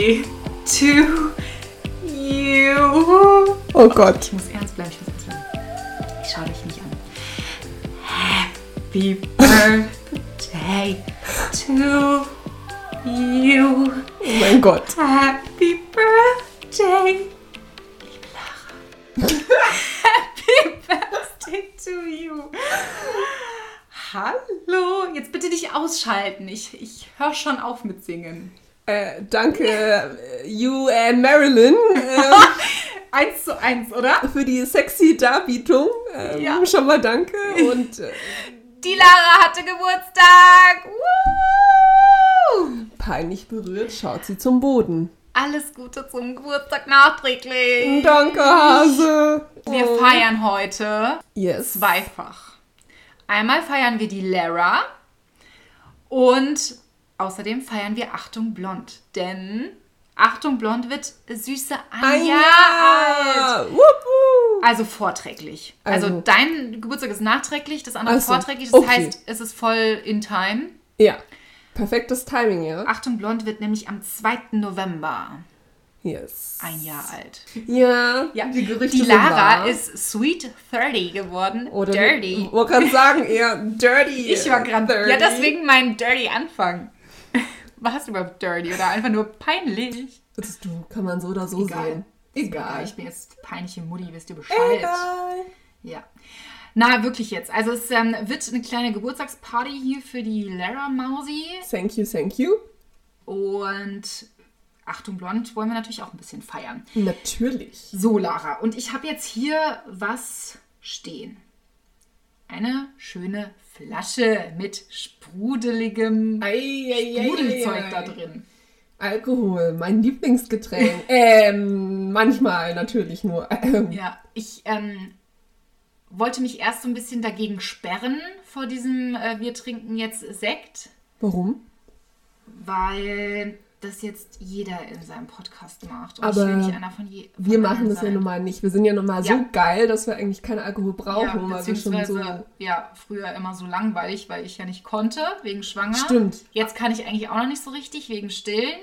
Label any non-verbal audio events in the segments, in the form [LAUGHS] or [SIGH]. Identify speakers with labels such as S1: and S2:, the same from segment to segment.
S1: Birthday to you.
S2: Oh Gott.
S1: Ich muss ernst bleiben, ich muss ernst bleiben. Ich schau dich nicht an. Happy Birthday to you.
S2: Oh mein Gott.
S1: Happy Birthday, liebe Lara. [LAUGHS] Happy Birthday to you. Hallo, jetzt bitte dich ausschalten. Ich, ich höre schon auf mit Singen.
S2: Äh, danke, äh, you and Marilyn, äh, [LAUGHS]
S1: Eins zu eins, oder?
S2: für die sexy Darbietung. Ähm,
S1: Ja.
S2: Schon mal danke. Und äh,
S1: Die Lara hatte Geburtstag. Woo!
S2: peinlich berührt schaut sie zum Boden.
S1: Alles Gute zum Geburtstag nachträglich.
S2: Danke, Hase.
S1: Wir
S2: Oh.
S1: feiern heute
S2: Yes.
S1: zweifach. Einmal feiern wir die Lara und außerdem feiern wir Achtung Blond. Denn Achtung Blond wird süße ein,
S2: Ein
S1: Jahr alt.
S2: Jahr. Wupp.
S1: Also vorträglich. Also,
S2: Also-
S1: dein Geburtstag ist nachträglich, das andere
S2: Ach so,
S1: vorträglich. Das
S2: okay.
S1: heißt, es ist voll in time.
S2: Ja. Perfektes Timing, ja.
S1: Achtung Blond wird nämlich am 2. November
S2: Yes.
S1: ein Jahr alt.
S2: Ja,
S1: Ja,
S2: die Gerüchte
S1: die Lara ist Sweet 30 geworden.
S2: Oder
S1: Dirty.
S2: Wollte gerade sagen, eher dirty.
S1: Ich war gerade.
S2: 30.
S1: Ja, deswegen mein Dirty Anfang. War es überhaupt dirty oder einfach nur peinlich?
S2: Das du, kann man so oder so sehen. Egal.
S1: Ich bin jetzt peinliche Mutti, wisst ihr Bescheid.
S2: Egal.
S1: Ja. Na, wirklich jetzt. Also es ähm, wird eine kleine Geburtstagsparty hier für die Lara Mausi.
S2: Thank you, thank you.
S1: Und Achtung Blond wollen wir natürlich auch ein bisschen feiern.
S2: Natürlich.
S1: So, Lara. Und ich habe jetzt hier was stehen. Eine schöne Flasche mit sprudeligem
S2: Ei, ei,
S1: Sprudelzeug
S2: ei,
S1: da drin.
S2: Alkohol, mein Lieblingsgetränk. [LAUGHS] ähm, manchmal natürlich nur. Ähm,
S1: Ja, ich ähm, wollte mich erst so ein bisschen dagegen sperren vor diesem äh, Wir trinken jetzt Sekt,
S2: Warum?
S1: weil das jetzt jeder in seinem Podcast macht. Und
S2: Aber
S1: ich will nicht einer von je.
S2: Wir machen das ja
S1: sein.
S2: normal nicht. Wir sind ja normal
S1: Ja.
S2: so geil, dass wir eigentlich keinen Alkohol brauchen,
S1: Ja,
S2: weil wir schon
S1: beziehungsweise,
S2: so.
S1: ja, früher immer so langweilig, weil ich ja nicht konnte, wegen Schwanger.
S2: Stimmt.
S1: Jetzt kann ich eigentlich auch noch nicht so richtig, wegen Stillen.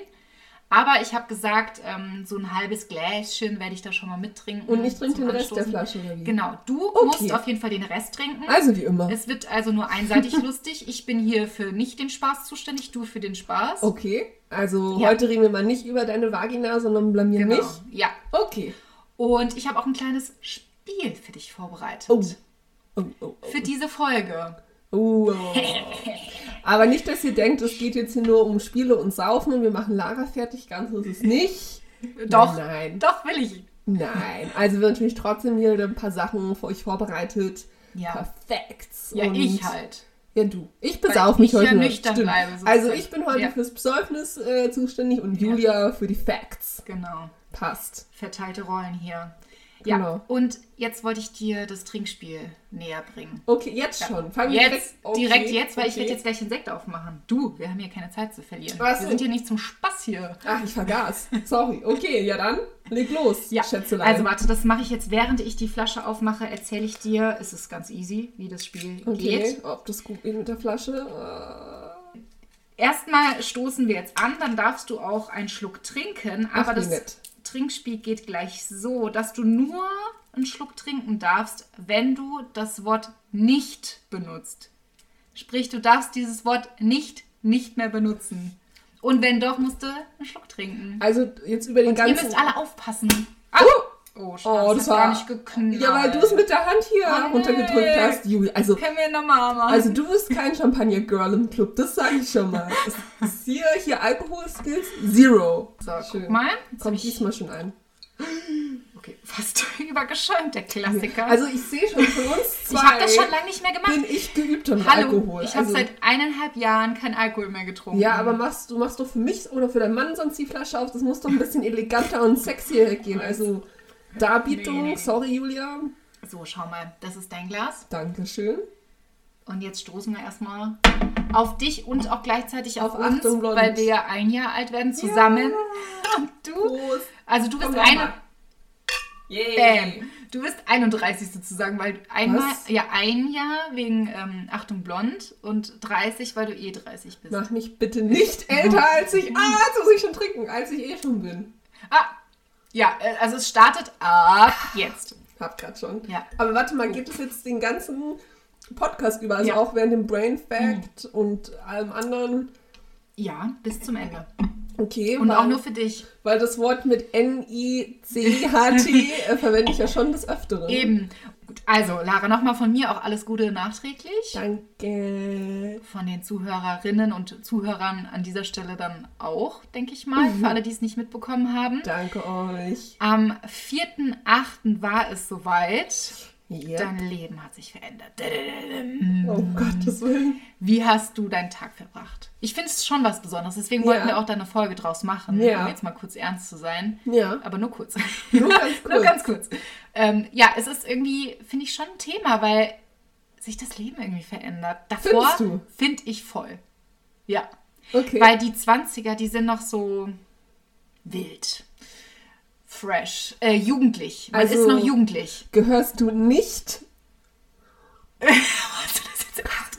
S1: Aber ich habe gesagt, ähm, so ein halbes Gläschen werde ich da schon mal mittrinken.
S2: Und ich trinke den Rest der
S1: Anstoßen.
S2: Flasche, oder wie?
S1: Genau, du
S2: Okay.
S1: musst auf jeden Fall den Rest trinken.
S2: Also wie immer.
S1: Es wird also nur einseitig [LAUGHS] lustig. Ich bin hier für nicht den Spaß zuständig, du für den Spaß.
S2: Okay. Also
S1: Ja.
S2: heute reden wir mal nicht über deine Vagina, sondern blamieren
S1: genau.
S2: mich.
S1: Ja.
S2: Okay.
S1: Und ich habe auch ein kleines Spiel für dich vorbereitet.
S2: Oh. Oh, oh, oh.
S1: Für diese Folge.
S2: Oh. Aber nicht, dass ihr denkt, es geht jetzt hier nur um Spiele und Saufen und wir machen Lara fertig. Ganz so ist es nicht.
S1: Doch.
S2: Nein.
S1: Doch, will ich.
S2: Nein. Also wir haben natürlich trotzdem wieder ein paar Sachen für euch vorbereitet.
S1: Ja.
S2: Perfekt.
S1: Ja,
S2: Und-
S1: ich halt.
S2: Ja, du. Ich besauf
S1: ich
S2: mich
S1: ja
S2: heute noch.
S1: nüchtern bleibe.
S2: Also ich bin heute
S1: Ja.
S2: fürs Besäufnis äh, zuständig und Julia für die Facts.
S1: Genau.
S2: Passt.
S1: Verteilte Rollen hier. Ja,
S2: Genau.
S1: und jetzt wollte ich dir das Trinkspiel näher bringen.
S2: Okay, jetzt schon. Fangen wir
S1: Jetzt,
S2: okay,
S1: direkt jetzt, weil ich
S2: okay.
S1: werde jetzt gleich den Sekt aufmachen. Du, wir haben hier keine Zeit zu verlieren.
S2: So.
S1: Wir sind hier nicht zum Spaß hier.
S2: Ach, ich vergaß. Sorry. Okay, ja dann, leg los,
S1: Ja,
S2: Schätzelein.
S1: also warte, das mache ich jetzt, während ich die Flasche aufmache, erzähle ich dir, es ist ganz easy, wie das Spiel
S2: Okay,
S1: geht.
S2: ob das gut geht mit der Flasche? Äh,
S1: Erstmal stoßen wir jetzt an, dann darfst du auch einen Schluck trinken, aber
S2: Ach,
S1: das
S2: nett.
S1: Trinkspiel geht gleich so, dass du nur einen Schluck trinken darfst, wenn du das Wort nicht benutzt. Sprich, du darfst dieses Wort nicht nicht mehr benutzen. Und wenn doch, musst du einen Schluck trinken.
S2: Also jetzt über den
S1: Ihr
S2: ganzen...
S1: müsst alle aufpassen. Ah, oh, schade,
S2: Oh,
S1: das,
S2: das
S1: hat
S2: war...
S1: gar nicht geknallt.
S2: Ja, weil du es mit der Hand hier
S1: Oh,
S2: runtergedrückt
S1: nee.
S2: hast, Julia. Also,
S1: Können wir nochmal machen?
S2: also du bist kein Champagner-Girl im Club, das sage ich schon mal. Hier, hier Alkohol-Skills, zero.
S1: so,
S2: Schön.
S1: guck mal. Jetzt hab
S2: Kommt
S1: ich,
S2: diesmal schon ein.
S1: okay, fast [LAUGHS] übergeschäumt, der Klassiker.
S2: Also ich sehe schon von uns zwei
S1: ich habe das schon lange nicht mehr gemacht.
S2: bin ich geübt im
S1: Hallo,
S2: Alkohol.
S1: ich habe
S2: also,
S1: seit eineinhalb Jahren kein Alkohol mehr getrunken.
S2: Ja, aber machst, du machst doch für mich oder für deinen Mann sonst die Flasche auf. Das muss doch ein bisschen eleganter und sexier gehen. Also Darbietung,
S1: Nee, nee.
S2: sorry Julia.
S1: So, schau mal, das ist dein Glas.
S2: Dankeschön.
S1: Und jetzt stoßen wir erstmal auf dich und auch gleichzeitig auf,
S2: Auf
S1: uns,
S2: Achtung,
S1: weil wir ja ein Jahr alt werden zusammen. Und [LAUGHS] du,
S2: Prost.
S1: also du bist
S2: Komm,
S1: eine.
S2: Yay.
S1: Bam. Du bist 31 sozusagen, weil einmal,
S2: Was?
S1: ja, ein Jahr wegen ähm, Achtung blond und 30, weil du eh 30 bist.
S2: Mach mich bitte nicht älter [LAUGHS] als ich. Ah, jetzt muss ich schon trinken, als ich eh schon bin.
S1: Ah, ja, äh, also es startet ab jetzt.
S2: Hab grad schon.
S1: Ja.
S2: Aber warte mal, geht es jetzt den ganzen Podcast über? Also
S1: Ja. Mhm.
S2: auch während dem Brain Fact und allem anderen?
S1: Ja, bis zum Ende.
S2: Okay.
S1: Und
S2: weil,
S1: auch nur für dich.
S2: weil das Wort mit N-I-C-H-T äh, verwende ich ja schon des Öfteren.
S1: Eben. Gut, also Lara, nochmal von mir auch alles Gute nachträglich.
S2: Danke.
S1: Von den Zuhörerinnen und Zuhörern an dieser Stelle dann auch, denke ich mal, für alle, die es nicht mitbekommen haben.
S2: Danke euch.
S1: Am 4.8. war es soweit.
S2: Ja.
S1: Dein Leben hat sich verändert.
S2: Oh Gottes Willen.
S1: Wie hast du deinen Tag verbracht? Ich finde es schon was Besonderes, deswegen
S2: Ja.
S1: wollten wir auch da eine Folge draus machen,
S2: Ja.
S1: um jetzt mal kurz ernst zu sein.
S2: Ja.
S1: Aber nur kurz.
S2: Nur ganz [LAUGHS]
S1: nur
S2: kurz.
S1: ganz kurz. Ähm, ja, es ist irgendwie, finde ich, schon ein Thema, weil sich das Leben irgendwie verändert. Davor finde ich voll. Ja.
S2: Okay.
S1: Weil die 20er, die sind noch so wild. Fresh. Äh, jugendlich. Man
S2: Also-
S1: ist noch jugendlich. [LAUGHS]
S2: Gehörst du nicht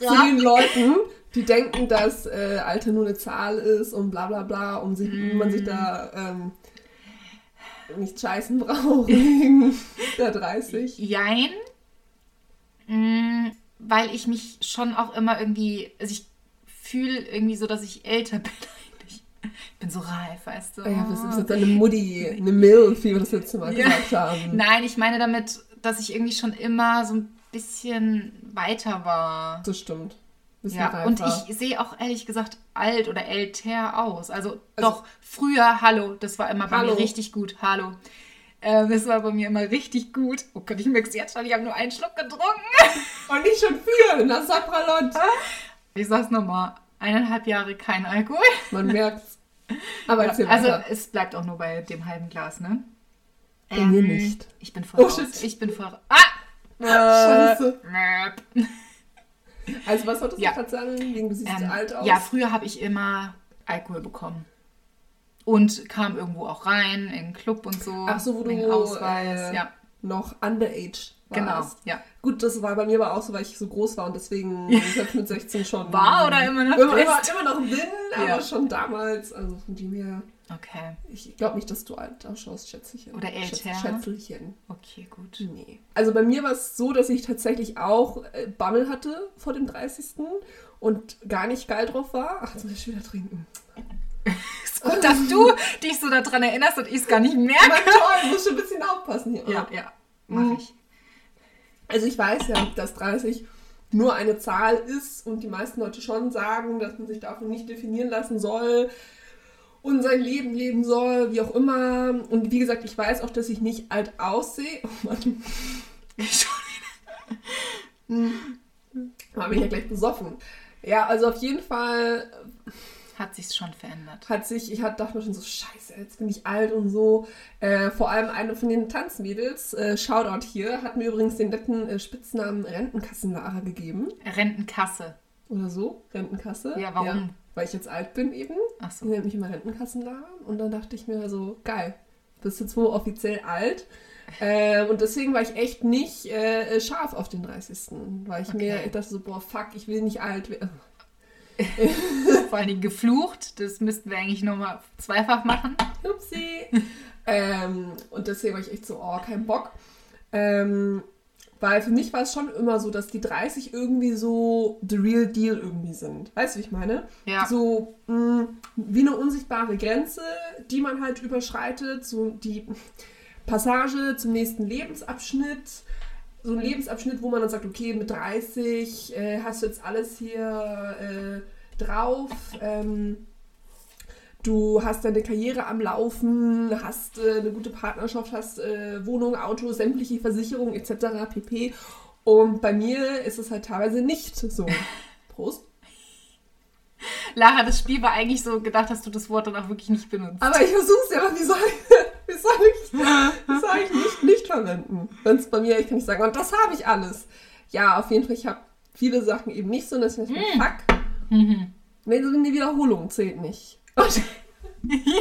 S2: zu den Leuten, die denken, dass äh, Alter nur eine Zahl ist und bla bla bla, um sich, wie man sich da ähm, nicht scheißen braucht wegen [LAUGHS] der 30.
S1: Jein. Mm, Weil ich mich schon auch immer irgendwie, also ich fühle irgendwie so, dass ich älter [LAUGHS] bin. Ich bin so reif, weißt du.
S2: Ja, das ist jetzt eine Mutti, eine Milf, wie wir das letzte Mal
S1: Ja.
S2: gesagt haben.
S1: Nein, ich meine damit, dass ich irgendwie schon immer so ein bisschen weiter war.
S2: Das stimmt.
S1: Ja,
S2: reifer.
S1: und ich sehe auch ehrlich gesagt alt oder älter aus. Also, doch, früher, hallo, das war immer bei
S2: Hallo.
S1: mir richtig gut. Hallo. Ähm, das war bei mir immer richtig gut. Oh Gott, ich merke es jetzt schon, ich habe nur einen Schluck getrunken. [LAUGHS]
S2: Und nicht schon vier, na Sapralot.
S1: Ich sag's nochmal, eineinhalb Jahre kein Alkohol.
S2: Man merkt's. Aber erzähl
S1: Also es bleibt auch nur bei dem halben Glas, ne?
S2: Bei mir nicht.
S1: Ich bin voll
S2: Oh,
S1: raus.
S2: shit.
S1: Ich bin voll Ah!
S2: Scheiße.
S1: Möp.
S2: Also was wolltest du
S1: Ja.
S2: gerade sagen? Du siehst
S1: Ähm,
S2: alt aus.
S1: ja, früher habe ich immer Alkohol bekommen. Und kam irgendwo auch rein, in einen Club und so.
S2: Ach so, wo du
S1: Ausweis.
S2: äh,
S1: ja,
S2: noch underage
S1: genau. Ja.
S2: Gut, das war bei mir aber auch so, weil ich so groß war und deswegen [LAUGHS] selbst mit 16 schon.
S1: War oder immer noch
S2: immer, immer, immer noch bin, aber
S1: Ja.
S2: schon damals. Also von dem her.
S1: Okay.
S2: Ich glaube nicht, dass du alt ausschaust, Schätzchen.
S1: Oder älter.
S2: Schätz- Schätzelchen.
S1: Okay, gut.
S2: Nee. Also bei mir war es so, dass ich tatsächlich auch äh, Bammel hatte vor dem 30. und gar nicht geil drauf war. Ach, jetzt muss ich wieder trinken. [LAUGHS]
S1: Ist gut, dass du dich so daran erinnerst und ich es gar nicht [LAUGHS] merke.
S2: Mann, toll, ich muss schon ein bisschen aufpassen hier.
S1: Ja, ja. Mach
S2: Mhm.
S1: ich.
S2: Also ich weiß ja, dass 30 nur eine Zahl ist und die meisten Leute schon sagen, dass man sich davon nicht definieren lassen soll und sein Leben leben soll, wie auch immer. Und wie gesagt, ich weiß auch, dass ich nicht alt aussehe. Oh Mann, da bin ich ja gleich besoffen. Ja, also auf jeden Fall
S1: Hat sich's schon verändert.
S2: hat sich, ich dachte mir schon so, scheiße, jetzt bin ich alt und so. Äh, vor allem eine von den Tanzmädels, äh, Shoutout hier, hat mir übrigens den netten äh, Spitznamen Rentenkassenlara gegeben.
S1: Rentenkasse.
S2: Oder so, Rentenkasse.
S1: Ja, warum?
S2: weil ich jetzt alt bin eben.
S1: Ach
S2: Die
S1: so.
S2: nennt mich immer Rentenkassenlara. Und dann dachte ich mir so, geil, bist jetzt wohl offiziell alt. Äh, und deswegen war ich echt nicht äh, scharf auf den 30. Weil ich mir
S1: Okay.
S2: ich dachte so, boah, fuck, ich will nicht alt werden. [LAUGHS]
S1: Vor allen Dingen geflucht. Das müssten wir eigentlich nochmal zweifach machen.
S2: Upsi. ähm, und deswegen war ich echt so, oh, kein Bock. Ähm, weil für mich war es schon immer so, dass die 30 irgendwie so the real deal irgendwie sind. Weißt du, wie ich meine?
S1: Ja.
S2: So mh, wie eine unsichtbare Grenze, die man halt überschreitet. So die Passage zum nächsten Lebensabschnitt. So ein Lebensabschnitt, wo man dann sagt, okay, mit 30 äh, hast du jetzt alles hier äh, drauf. Ähm, Du hast deine Karriere am Laufen, hast äh, eine gute Partnerschaft, hast äh, Wohnung, Auto, sämtliche Versicherungen etc. pp. Und bei mir ist es halt teilweise nicht so. [LAUGHS] Prost.
S1: Lara, das Spiel war eigentlich so gedacht, dass du das Wort dann auch wirklich nicht benutzt.
S2: Aber ich versuch's ja, aber wie soll ich, wie soll ich, wie soll ich nicht, nicht verwenden? Wenn es bei mir, ich kann nicht sagen, und das habe ich alles. Ja, auf jeden Fall, ich habe viele Sachen eben nicht so, deswegen ist mir fuck.
S1: Mhm.
S2: Eine Wiederholung zählt nicht. [LAUGHS] Und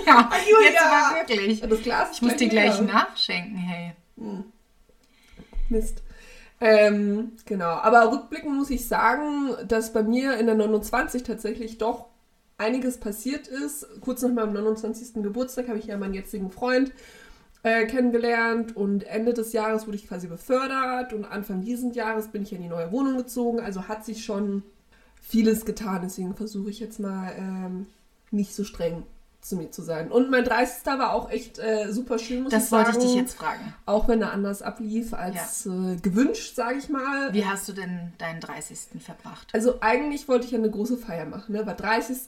S1: ja,
S2: Julia!
S1: jetzt aber wirklich.
S2: das Glas
S1: Ich muss dir gleich nachschenken, hey.
S2: Mist. Ähm, genau, aber rückblickend muss ich sagen, dass bei mir in der 29 tatsächlich doch einiges passiert ist. Kurz nach meinem 29. Geburtstag habe ich ja meinen jetzigen Freund äh, kennengelernt und Ende des Jahres wurde ich quasi befördert und Anfang dieses Jahres bin ich in die neue Wohnung gezogen. Also hat sich schon vieles getan. Deswegen versuche ich jetzt mal ähm, nicht so streng zu mir zu sein. Und mein 30. war auch echt äh, super schön, muss
S1: Das
S2: ich sagen.
S1: wollte ich dich jetzt fragen.
S2: Auch wenn er anders ablief als äh, gewünscht, sage ich mal.
S1: Wie hast du denn deinen 30. verbracht?
S2: Also eigentlich wollte ich ja eine große Feier machen. Ne? War 30.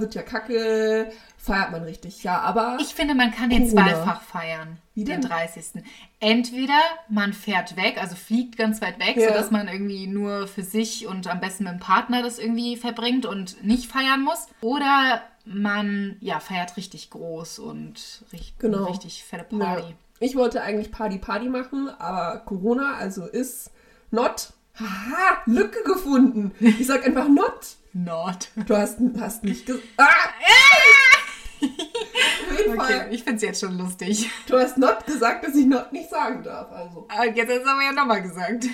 S2: wird ja kacke, feiert man richtig. Ja, aber
S1: Ich finde, man kann den zweifach feiern,
S2: Wie
S1: den
S2: denn?
S1: 30. Entweder man fährt weg, also fliegt ganz weit weg,
S2: Ja.
S1: sodass man irgendwie nur für sich und am besten mit dem Partner das irgendwie verbringt und nicht feiern muss. Oder man ja, feiert richtig groß und richtig,
S2: Genau.
S1: richtig fette
S2: ja,
S1: Party.
S2: ich wollte eigentlich Party Party machen, aber Corona, also ist not. Haha, Lücke gefunden. Ich sag einfach not.
S1: Not.
S2: Du hast, hast nicht gesagt. Ah! [LAUGHS] Auf jeden
S1: Okay,
S2: Fall.
S1: ich finde es jetzt schon lustig.
S2: Du hast not gesagt, dass ich not nicht sagen darf. Also,
S1: Aber jetzt hast du aber ja nochmal gesagt.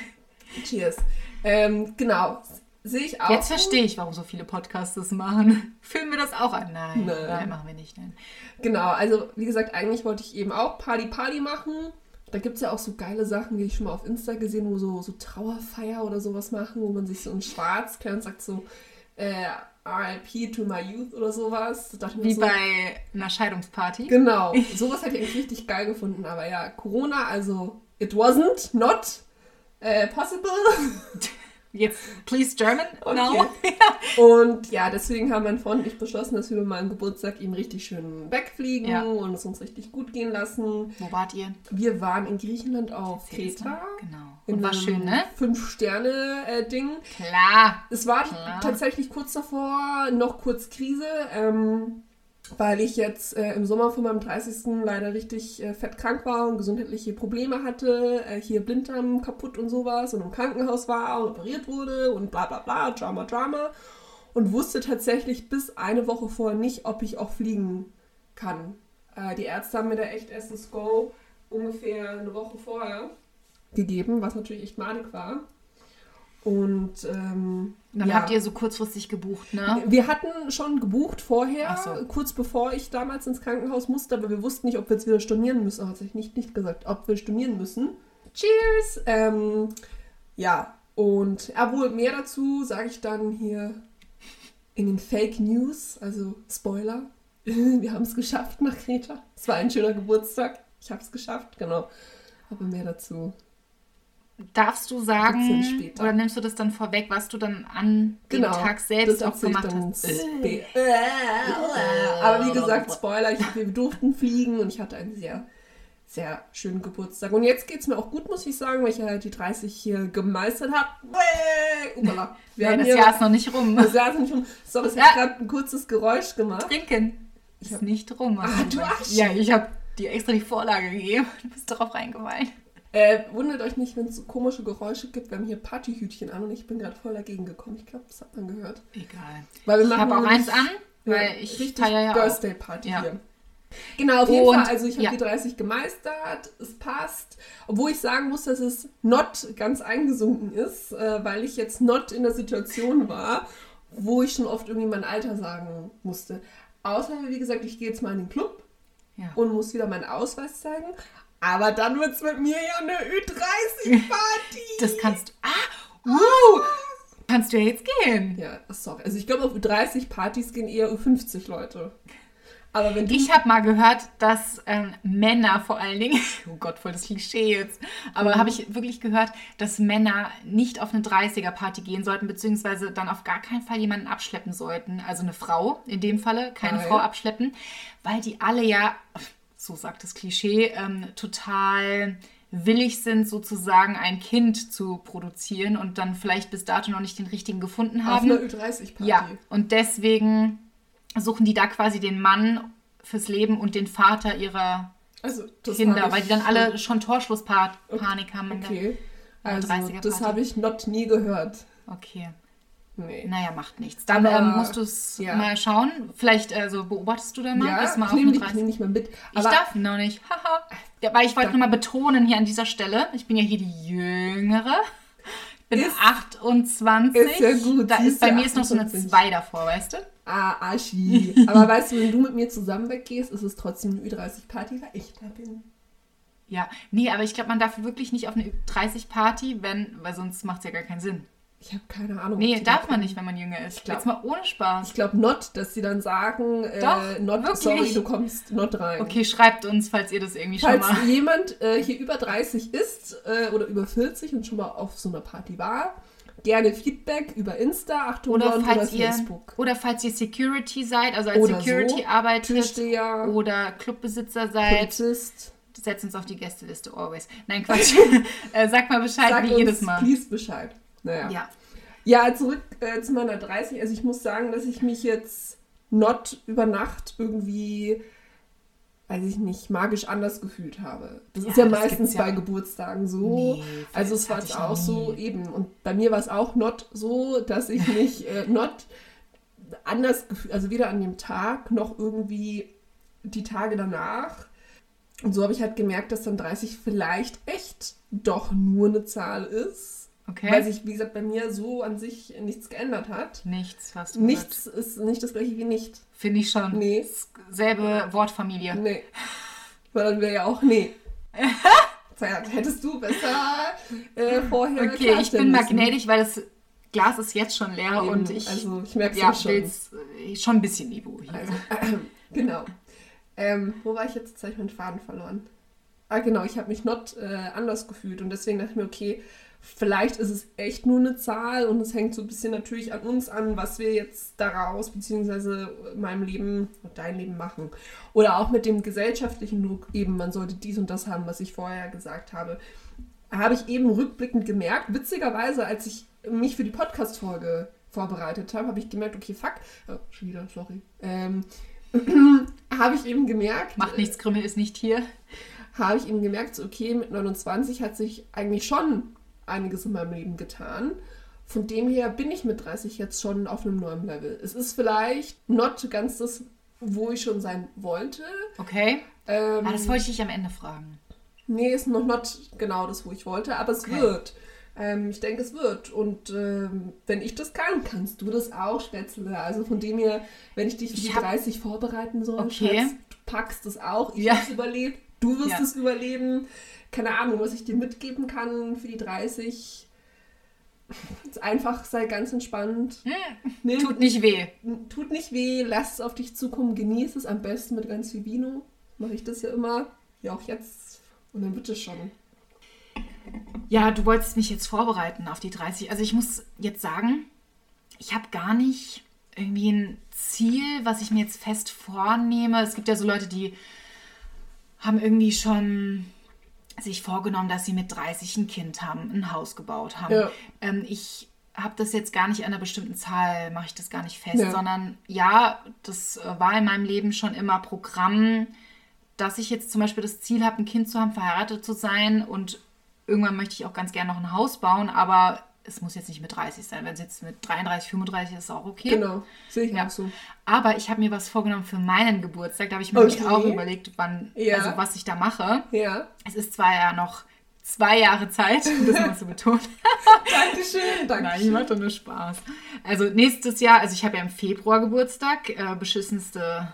S2: cheers. Ähm, genau. Sehe ich auch.
S1: Jetzt verstehe ich, warum so viele Podcasts das machen. [LAUGHS] Filmen wir das auch an? Nein,
S2: Nein.
S1: nein, machen wir nicht. Nein.
S2: Genau, also wie gesagt, eigentlich wollte ich eben auch Party Party machen. Da gibt es ja auch so geile Sachen, die ich schon mal auf Insta gesehen, wo so, so Trauerfeier oder sowas machen, wo man sich so in schwarz kleidet und sagt so äh, RIP to my youth oder sowas.
S1: Wie
S2: so,
S1: bei einer Scheidungsparty.
S2: Genau, [LAUGHS] sowas hätte ich eigentlich richtig geil gefunden. Aber ja, Corona, also it wasn't, not äh, possible. [LAUGHS]
S1: Jetzt, please German
S2: Okay.
S1: now. [LAUGHS]
S2: Und ja, deswegen haben mein Freund und ich beschlossen, dass wir bei meinem Geburtstag ihm richtig schön wegfliegen
S1: Ja.
S2: und es uns richtig gut gehen lassen.
S1: Wo wart ihr?
S2: Wir waren in Griechenland auf Kreta.
S1: Genau.
S2: In
S1: Und war schön, ne?
S2: Fünf-Sterne-Ding.
S1: Klar.
S2: Es war
S1: Klar.
S2: tatsächlich kurz davor, noch kurz Krise, ähm, weil ich jetzt äh, im Sommer von meinem 30. leider richtig äh, fett krank war und gesundheitliche Probleme hatte, äh, hier Blinddarm kaputt und sowas und im Krankenhaus war und operiert wurde und bla bla bla, Drama, Drama. Und wusste tatsächlich bis eine Woche vorher nicht, ob ich auch fliegen kann. Äh, die Ärzte haben mir da echt das Go ungefähr eine Woche vorher gegeben, was natürlich echt madig war. Und ähm,
S1: Dann
S2: ja.
S1: habt ihr so kurzfristig gebucht, ne?
S2: Wir hatten schon gebucht vorher,
S1: so.
S2: kurz bevor ich damals ins Krankenhaus musste, aber wir wussten nicht, ob wir jetzt wieder stornieren müssen. Hat sich nicht, nicht gesagt, ob wir stornieren müssen. Cheers! Ähm, ja, und ja, wohl mehr dazu sage ich dann hier in den Fake News, also Spoiler. [LAUGHS] Wir haben es geschafft nach Kreta. Es war ein schöner Geburtstag. Ich habe es geschafft, genau. Aber mehr dazu.
S1: Darfst du sagen, oder nimmst du das dann vorweg, was du dann an dem
S2: Genau,
S1: Tag selbst auch gemacht hast?
S2: spä- Aber wie gesagt, Spoiler, ich, wir durften fliegen und ich hatte einen sehr, sehr schönen Geburtstag. Und jetzt geht es mir auch gut, muss ich sagen, weil ich ja die 30 hier gemeistert habe. Upala. Wir haben
S1: das
S2: hier,
S1: Jahr ist noch nicht rum. [LAUGHS]
S2: das Jahr ist nicht schon. Sorry, es
S1: Ja.
S2: hat gerade ein kurzes Geräusch gemacht.
S1: Trinken
S2: Ich
S1: ist
S2: hab-
S1: nicht rum. Hast
S2: du. Arsch.
S1: Ja, ich habe dir extra die Vorlage gegeben. Du bist darauf reingefallen.
S2: Äh, wundert euch nicht, wenn es so komische Geräusche gibt. Wir haben hier Partyhütchen an und ich bin gerade voll dagegen gekommen. Ich glaube, das hat man gehört.
S1: Egal.
S2: Weil wir
S1: Ich
S2: machen
S1: habe auch eins an,
S2: Ja,
S1: weil ich
S2: richtig
S1: feiere ja.
S2: Birthday Party
S1: Ja.
S2: hier. Genau, auf jeden
S1: Und-
S2: Fall. Also ich habe
S1: ja.
S2: die 30 gemeistert, es passt. Obwohl ich sagen muss, dass es not ganz eingesunken ist, äh, weil ich jetzt not in der Situation war, wo ich schon oft irgendwie mein Alter sagen musste. Außer, wie gesagt, ich gehe jetzt mal in den Club
S1: Ja.
S2: und muss wieder meinen Ausweis zeigen. Aber dann wird es mit mir ja eine Ü30-Party.
S1: Das kannst du. Ah! Uh, kannst du ja jetzt gehen.
S2: ja, sorry. Also ich glaube, auf Ü30-Partys gehen eher Ü50 Leute. Aber wenn
S1: Ich habe mal gehört, dass ähm, Männer vor allen Dingen, [LAUGHS] oh Gott, voll das Klischee jetzt, aber
S2: Mhm.
S1: habe ich wirklich gehört, dass Männer nicht auf eine 30er-Party gehen sollten, beziehungsweise dann auf gar keinen Fall jemanden abschleppen sollten. Also eine Frau, in dem Falle, keine
S2: Geil.
S1: Frau abschleppen, weil die alle ja, so sagt das Klischee, ähm, total willig sind, sozusagen ein Kind zu produzieren und dann vielleicht bis dato noch nicht den richtigen gefunden
S2: auf
S1: haben.
S2: einer Ü30-Party.
S1: Ja, und deswegen suchen die da quasi den Mann fürs Leben und den Vater ihrer
S2: Also, das
S1: Kinder, weil die dann alle schon Torschlusspanik haben. in der-
S2: Okay. Also,
S1: 30er
S2: das habe ich not nie gehört.
S1: Okay.
S2: Nee.
S1: Naja, macht nichts. Dann
S2: Aber-
S1: ähm, musst du es
S2: ja.
S1: mal schauen. Vielleicht also beobachtest du da mal.
S2: Ja,
S1: mal
S2: ich nehme dich,
S1: 30.
S2: nehm dich mal mit.
S1: Ich darf noch nicht. [LAUGHS] Haha. ja, weil ich wollte nur mal betonen hier an dieser Stelle, ich bin ja hier die Jüngere. Ich bin
S2: Ist-
S1: 28.
S2: ist ja gut,
S1: Da ist bei mir ist noch so eine
S2: 28.
S1: 2 davor, weißt du?
S2: Ah, Aschi. Aber weißt du, wenn du mit mir zusammen weggehst, ist es trotzdem eine Ü30-Party, weil ich da bin.
S1: Ja, nee, aber ich glaube, man darf wirklich nicht auf eine 30-Party, wenn, weil sonst macht es ja gar keinen Sinn.
S2: Ich habe keine Ahnung.
S1: Nee, darf
S2: da-
S1: man nicht, wenn man jünger ist.
S2: glaub-
S1: Jetzt mal ohne Spaß.
S2: Ich glaube not, dass sie dann sagen, äh,
S1: Doch,
S2: not,
S1: wirklich?
S2: sorry, du kommst not rein.
S1: Okay, schreibt uns, falls ihr das irgendwie schon
S2: Falls
S1: mal.
S2: jemand äh, hier über 30 ist äh, oder über 40 und schon mal auf so einer Party war, gerne Feedback über Insta, Achtung
S1: Oder
S2: Blond
S1: falls,
S2: oder
S1: ihr,
S2: Facebook.
S1: oder falls ihr Security seid, also als
S2: Oder
S1: Security
S2: so.
S1: arbeitet
S2: Türsteher,
S1: oder Clubbesitzer seid,
S2: Polizist.
S1: setzt uns auf die Gästeliste always. Nein, Quatsch. [LAUGHS] äh, sagt mal Bescheid,
S2: Sag
S1: wie
S2: uns
S1: jedes Mal.
S2: please Bescheid. Naja.
S1: Ja.
S2: Ja, zurück äh, zu meiner 30. Also ich muss sagen, dass ich mich jetzt not über Nacht irgendwie, weiß ich nicht, magisch anders gefühlt habe. Das
S1: Ja,
S2: ist ja
S1: das
S2: meistens
S1: ja.
S2: bei Geburtstagen so.
S1: Nee,
S2: also es war auch
S1: nie.
S2: so eben. Und bei mir war es auch not so, dass ich mich äh, not anders gefühlt, also weder an dem Tag noch irgendwie die Tage danach. Und so habe ich halt gemerkt, dass dann 30 vielleicht echt doch nur eine Zahl ist.
S1: Okay.
S2: Weil sich, wie gesagt, bei mir so an sich nichts geändert hat.
S1: Nichts, was du
S2: Nichts ist nicht das gleiche wie nicht.
S1: Finde ich schon.
S2: Nee.
S1: Selbe Wortfamilie.
S2: Nee. Weil dann wäre ja auch nee. [LAUGHS] Hättest du besser äh, vorher
S1: Okay, ich bin mal gnädig, weil das Glas ist jetzt schon leer
S2: Eben,
S1: und ich
S2: also ich merke es
S1: ja,
S2: schon.
S1: äh, schon ein bisschen Niveau hier.
S2: Also, [CLEARS THROAT] genau. Ähm, wo war ich jetzt? Jetzt habe ich meinen Faden verloren. Ah, genau, ich habe mich not äh, anders gefühlt und deswegen dachte ich mir, okay, vielleicht ist es echt nur eine Zahl und es hängt so ein bisschen natürlich an uns an, was wir jetzt daraus beziehungsweise in meinem Leben und dein Leben machen. Oder auch mit dem gesellschaftlichen Druck eben, man sollte dies und das haben, was ich vorher gesagt habe. Habe ich eben rückblickend gemerkt, witzigerweise, als ich mich für die Podcast-Folge vorbereitet habe, habe ich gemerkt, okay, fuck, oh, schon wieder, sorry, ähm, [CLEARS THROAT] habe ich eben gemerkt,
S1: Macht nichts, Grimmel ist nicht hier.
S2: habe ich eben gemerkt, okay, mit 29 hat sich eigentlich schon einiges in meinem Leben getan. Von dem her bin ich mit 30 jetzt schon auf einem neuen Level. Es ist vielleicht not ganz das, wo ich schon sein wollte.
S1: Okay.
S2: Ähm,
S1: Ah, das wollte ich dich am Ende fragen.
S2: Nee, ist noch not genau das, wo ich wollte, aber es
S1: Okay.
S2: wird. Ähm, ich denke, es wird. Und ähm, wenn ich das kann, kannst du das auch, Spätzle. Also von dem her, wenn ich dich für die
S1: hab-
S2: 30 vorbereiten soll,
S1: Okay.
S2: Schatz, du packst es auch. Ich
S1: Ja.
S2: habe es überlebt, du wirst
S1: Ja.
S2: es überleben. Keine Ahnung, was ich dir mitgeben kann für die 30. Ist einfach, sei ganz entspannt. Nimm,
S1: Hm, Tut nicht weh.
S2: tut nicht weh, lass es auf dich zukommen, genieß es am besten mit ganz viel Vino. Mache ich das ja immer. Ja, auch jetzt. Und dann wird es schon.
S1: Ja, du wolltest mich jetzt vorbereiten auf die 30. Also ich muss jetzt sagen, ich habe gar nicht irgendwie ein Ziel, was ich mir jetzt fest vornehme. Es gibt ja so Leute, die haben irgendwie schon sich vorgenommen, dass sie mit 30 ein Kind haben, ein Haus gebaut haben.
S2: Ja.
S1: Ähm, ich habe das jetzt gar nicht an einer bestimmten Zahl, mache ich das gar nicht fest,
S2: Ja.
S1: sondern ja, das äh, war in meinem Leben schon immer Programm, dass ich jetzt zum Beispiel das Ziel habe, ein Kind zu haben, verheiratet zu sein und irgendwann möchte ich auch ganz gerne noch ein Haus bauen, aber es muss jetzt nicht mit 30 sein. Wenn es jetzt mit 33, 35 ist, ist auch okay.
S2: Genau, sehe ich
S1: Ja.
S2: auch so.
S1: Aber ich habe mir was vorgenommen für meinen Geburtstag. Da habe ich mir
S2: Okay.
S1: auch überlegt, wann,
S2: Ja.
S1: also was ich da mache.
S2: Ja.
S1: Es ist zwar ja noch zwei Jahre Zeit, um das mal zu betonen. [LAUGHS] [LAUGHS]
S2: Dankeschön,
S1: Nein, ich mache doch nur Spaß. Also nächstes Jahr, also ich habe ja im Februar Geburtstag, äh, beschissenste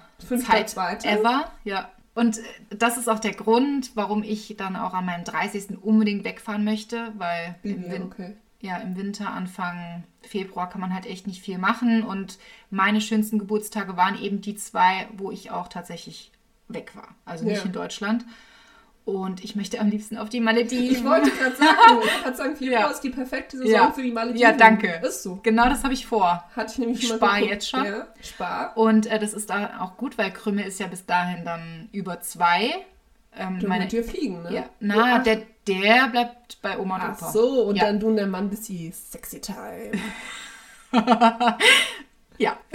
S1: Zeit
S2: zweiter.
S1: ever. Ja. Und äh, das ist auch der Grund, warum ich dann auch an meinem 30. unbedingt wegfahren möchte, weil
S2: Ja,
S1: Win
S2: okay.
S1: Ja, im Winter, Anfang Februar kann man halt echt nicht viel machen. Und meine schönsten Geburtstage waren eben die zwei, wo ich auch tatsächlich weg war. Also nicht
S2: Ja.
S1: in Deutschland. Und ich möchte am liebsten auf die Malediven.
S2: Ich wollte gerade sagen, ich gerade sagen, Februar
S1: Ja.
S2: ist die perfekte Saison
S1: Ja.
S2: für die Malediven.
S1: Ja, danke.
S2: Ist so.
S1: Genau das habe ich vor.
S2: Hatte ich nämlich
S1: spar jetzt schon.
S2: Ja, spar.
S1: Und äh, das ist da auch gut, weil Krümme ist ja bis dahin dann über zwei. Ähm,
S2: Dann
S1: meine,
S2: mit dir fliegen, ne?
S1: ja, na, der, der bleibt bei Oma und
S2: Ach
S1: Opa.
S2: so, und
S1: Ja.
S2: dann du und der Mann bis die sexy time. [LAUGHS]
S1: Ja. [LAUGHS]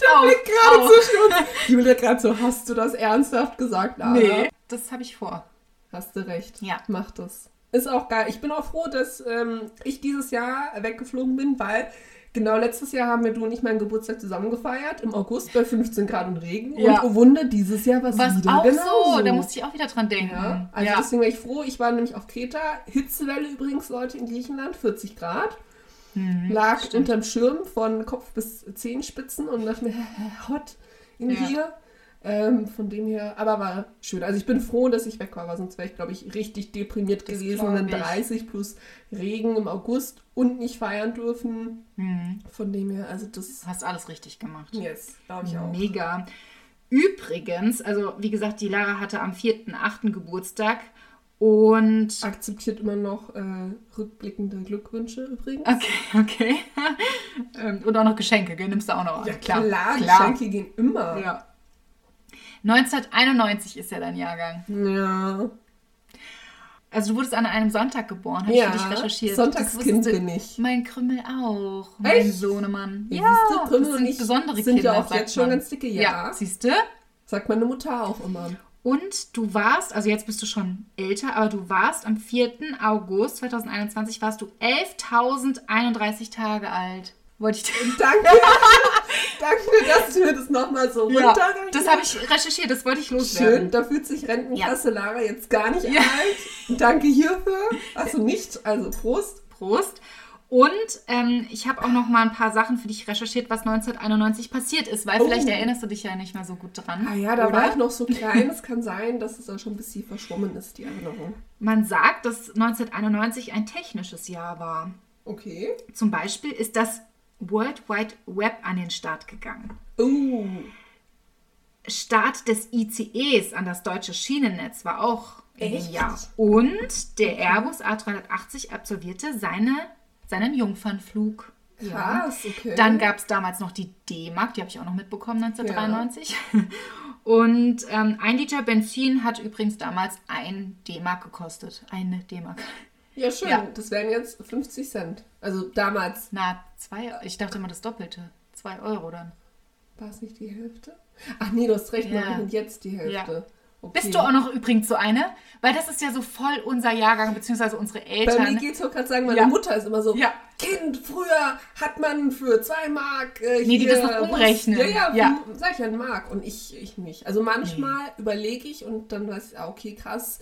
S2: Der
S1: Au,
S2: Blick gerade
S1: au.
S2: zwischen uns. Julia gerade so, hast du das ernsthaft gesagt? Lara?
S1: Nee, das habe ich vor.
S2: Hast du recht.
S1: Ja.
S2: Mach das. Ist auch geil. Ich bin auch froh, dass ähm, ich dieses Jahr weggeflogen bin, weil genau letztes Jahr haben wir du und ich meinen Geburtstag zusammen gefeiert. Im August bei 15 Grad und Regen.
S1: Ja.
S2: Und oh Wunder, dieses Jahr war es
S1: Was
S2: wieder
S1: auch
S2: genauso.
S1: so, da musste ich auch wieder dran denken.
S2: ja, also
S1: ja.
S2: deswegen war ich froh. Ich war nämlich auf Kreta. Hitzewelle übrigens, Leute, in Griechenland, 40 Grad.
S1: Mhm,
S2: lag
S1: stimmt.
S2: unterm Schirm von Kopf bis Zehenspitzen und dachte mir, [LAUGHS] hot in
S1: Ja.
S2: hier. Ähm, von dem her, aber war schön. Also ich bin froh, dass ich weg war, weil sonst wäre ich, glaube ich, richtig deprimiert
S1: Das
S2: gewesen. Dann
S1: ich.
S2: 30 plus Regen im August und nicht feiern dürfen.
S1: Mhm.
S2: Von dem her, also das,
S1: Hast alles richtig gemacht.
S2: yes, glaube ich auch.
S1: Mega. Übrigens, also wie gesagt, die Lara hatte am 4.8. Geburtstag und.
S2: Akzeptiert immer noch äh, rückblickende Glückwünsche übrigens.
S1: Okay, okay. [LAUGHS] Ähm, und auch noch Geschenke, gell? nimmst du auch noch an.
S2: Ja, klar, klar.
S1: klar.
S2: Geschenke gehen immer.
S1: Ja. 1991 ist ja dein Jahrgang.
S2: Ja.
S1: Also du wurdest an einem Sonntag geboren, habe
S2: Ja,
S1: ich für dich recherchiert.
S2: Sonntagskind bin ich.
S1: Mein Krümmel auch. Mein
S2: Echt?
S1: Sohnemann.
S2: Ja,
S1: Ja,
S2: siehst du, Krümmel
S1: das
S2: und
S1: sind
S2: ich
S1: besondere
S2: sind
S1: Kinder,
S2: ja auch jetzt schon
S1: man.
S2: ganz dicke, ja.
S1: siehst du?
S2: Sagt meine Mutter auch immer.
S1: Und du warst, also jetzt bist du schon älter, aber du warst am 4. August 2021 warst du 11.031 Tage alt. Wollte ich dir [LAUGHS]
S2: Danke. [LAUGHS] Danke, dass du mir das nochmal so
S1: ja,
S2: runtergegangen
S1: das habe ich recherchiert, das wollte ich loswerden.
S2: Schön, da fühlt sich Rentenkasse Lara jetzt gar nicht alt. Danke hierfür. Also nicht, also Prost.
S1: Prost. Und ähm, ich habe auch noch mal ein paar Sachen für dich recherchiert, was 1991 passiert ist, weil
S2: Oh.
S1: vielleicht erinnerst du dich ja nicht mehr so gut dran.
S2: Ah ja, da
S1: oder?
S2: war ich noch so [LAUGHS] klein. Es kann sein, dass es da schon ein bisschen verschwommen ist, die Erinnerung.
S1: Man sagt, dass 1991 ein technisches Jahr war.
S2: Okay.
S1: Zum Beispiel ist das World Wide Web an den Start gegangen.
S2: Oh.
S1: Start des ICEs an das deutsche Schienennetz war auch in dem
S2: Echt?
S1: Jahr. Und der Airbus A380 absolvierte seine, seinen Jungfernflug.
S2: Krass, okay.
S1: Dann gab es damals noch die D-Mark, die habe ich auch noch mitbekommen 1993. Und ähm, ein Liter Benzin hat übrigens damals ein D-Mark gekostet. Eine D-Mark.
S2: Ja, schön.
S1: Ja.
S2: Das wären jetzt 50 Cent. Also damals
S1: Na, zwei, ich dachte immer das Doppelte. Zwei Euro dann.
S2: war es nicht die Hälfte. Ach nee, du hast recht,
S1: Ja.
S2: wir sind jetzt die Hälfte. Okay.
S1: Bist du auch noch übrigens so eine? Weil das ist ja so voll unser Jahrgang, beziehungsweise unsere
S2: Bei
S1: Eltern.
S2: mir geht es auch gerade sagen, meine
S1: Ja.
S2: Mutter ist immer so,
S1: Ja.
S2: Kind, früher hat man für zwei Mark äh,
S1: Nee, die
S2: hier
S1: das noch umrechnen.
S2: Ja, ja,
S1: Ja.
S2: sag ich ja, Mark. Und ich, ich nicht. Also manchmal überlege ich und dann weiß ich, ah, okay, krass,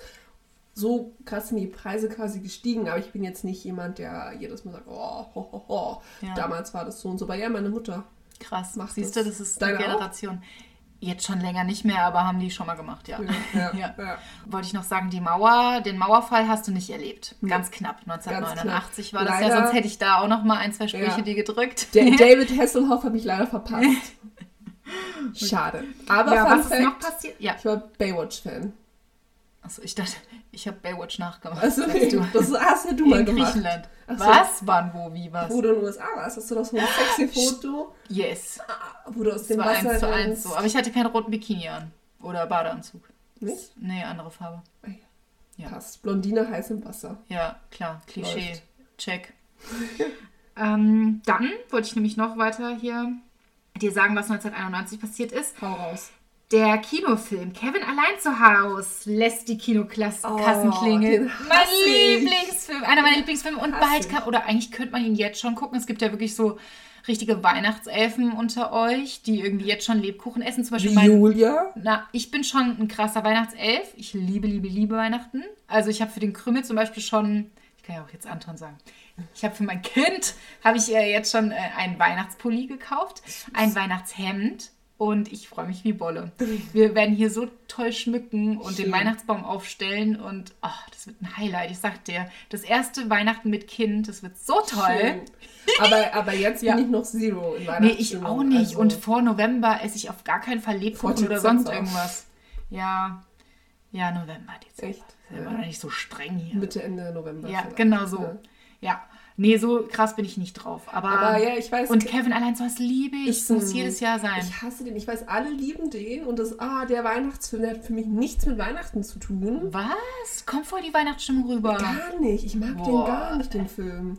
S2: so krass sind die Preise quasi gestiegen, aber ich bin jetzt nicht jemand, der jedes Mal sagt, oh, ho, ho, ho.
S1: Ja.
S2: damals war das so und so. Aber ja, meine Mutter.
S1: Krass.
S2: Macht
S1: Siehst
S2: das.
S1: du, das ist
S2: Deine auch?
S1: Generation. Jetzt schon länger nicht mehr, aber haben die schon mal gemacht, ja.
S2: Ja,
S1: Ja. [LAUGHS]
S2: ja.
S1: Wollte ich noch sagen, die Mauer, den Mauerfall hast du nicht erlebt. Ganz knapp.
S2: Ganz
S1: 1989
S2: knapp.
S1: war das ja,
S2: Leider-
S1: sonst hätte ich da auch noch mal ein, zwei Sprüche
S2: Ja.
S1: dir gedrückt.
S2: Der [LAUGHS] David Hasselhoff habe ich leider verpasst. [LAUGHS] Schade. Aber
S1: ja,
S2: Fun
S1: was ist noch
S2: Fact,
S1: passiert? Ja.
S2: ich war Baywatch-Fan.
S1: Achso, ich dachte, ich habe Baywatch nachgemacht.
S2: Also,
S1: du. [LAUGHS]
S2: das hast ja du mal
S1: In
S2: gemacht.
S1: Griechenland.
S2: Ach so.
S1: Was? Wann, wo, wie, was?
S2: Wo du in den USA warst, hast du doch so ein sexy Foto,
S1: Yes.
S2: wo du aus
S1: Das
S2: dem
S1: war
S2: Wasser
S1: eins zu eins so. Aber ich hatte keinen roten Bikini an. Oder Badeanzug.
S2: Nicht?
S1: Nee, andere Farbe. Ja.
S2: Passt. Blondine heiß im Wasser.
S1: Ja, klar. Klischee.
S2: Läuft.
S1: Check. [LAUGHS] ähm, dann wollte ich nämlich noch weiter hier dir sagen, was 1991 passiert ist.
S2: Hau raus.
S1: Der Kinofilm Kevin allein zu Haus lässt die Kinokassen
S2: Oh,
S1: klingeln. Mein. Lieblingsfilm, einer meiner Lieblingsfilme. Und bald kann, oder eigentlich könnte man ihn jetzt schon gucken. Es gibt ja wirklich so richtige Weihnachtselfen unter euch, die irgendwie jetzt schon Lebkuchen essen. Zum Beispiel
S2: Wie
S1: mein,
S2: Julia.
S1: na, ich bin schon ein krasser Weihnachtself. Ich liebe, liebe, liebe Weihnachten. Also ich habe für den Krümel zum Beispiel schon, ich kann ja auch jetzt Anton sagen, ich habe für mein Kind, habe ich äh, jetzt schon äh, einen Weihnachtspulli gekauft, ein Weihnachtshemd und ich freue mich wie Bolle. Wir werden hier so toll schmücken und den
S2: Schön.
S1: Weihnachtsbaum aufstellen und oh, das wird ein Highlight. Ich sag dir, das erste Weihnachten mit Kind, das wird so toll.
S2: Schön. Aber, aber jetzt
S1: Ja.
S2: bin ich noch Zero in
S1: Nee,
S2: Weihnachtsstimmung.
S1: ich auch nicht.
S2: Also,
S1: und vor November esse ich auf gar keinen Fall Lebkuchen oder sonst irgendwas. Ja, ja, November, Dezember.
S2: Echt?
S1: Ist ja immer noch nicht so streng hier.
S2: Mitte, Ende November.
S1: ja, genau so.
S2: Ja.
S1: Ja. Nee, so krass bin ich nicht drauf. Aber,
S2: Aber ja, ich weiß.
S1: und Kevin allein so was liebe ich.
S2: Ist
S1: muss jedes Jahr sein.
S2: Ich hasse den. Ich weiß, alle lieben den. Und das, ah, der Weihnachtsfilm, der hat für mich nichts mit Weihnachten zu tun.
S1: was? Kommt voll die Weihnachtsstimmung rüber.
S2: Gar nicht. Ich mag den
S1: Boah.
S2: gar nicht, den Film.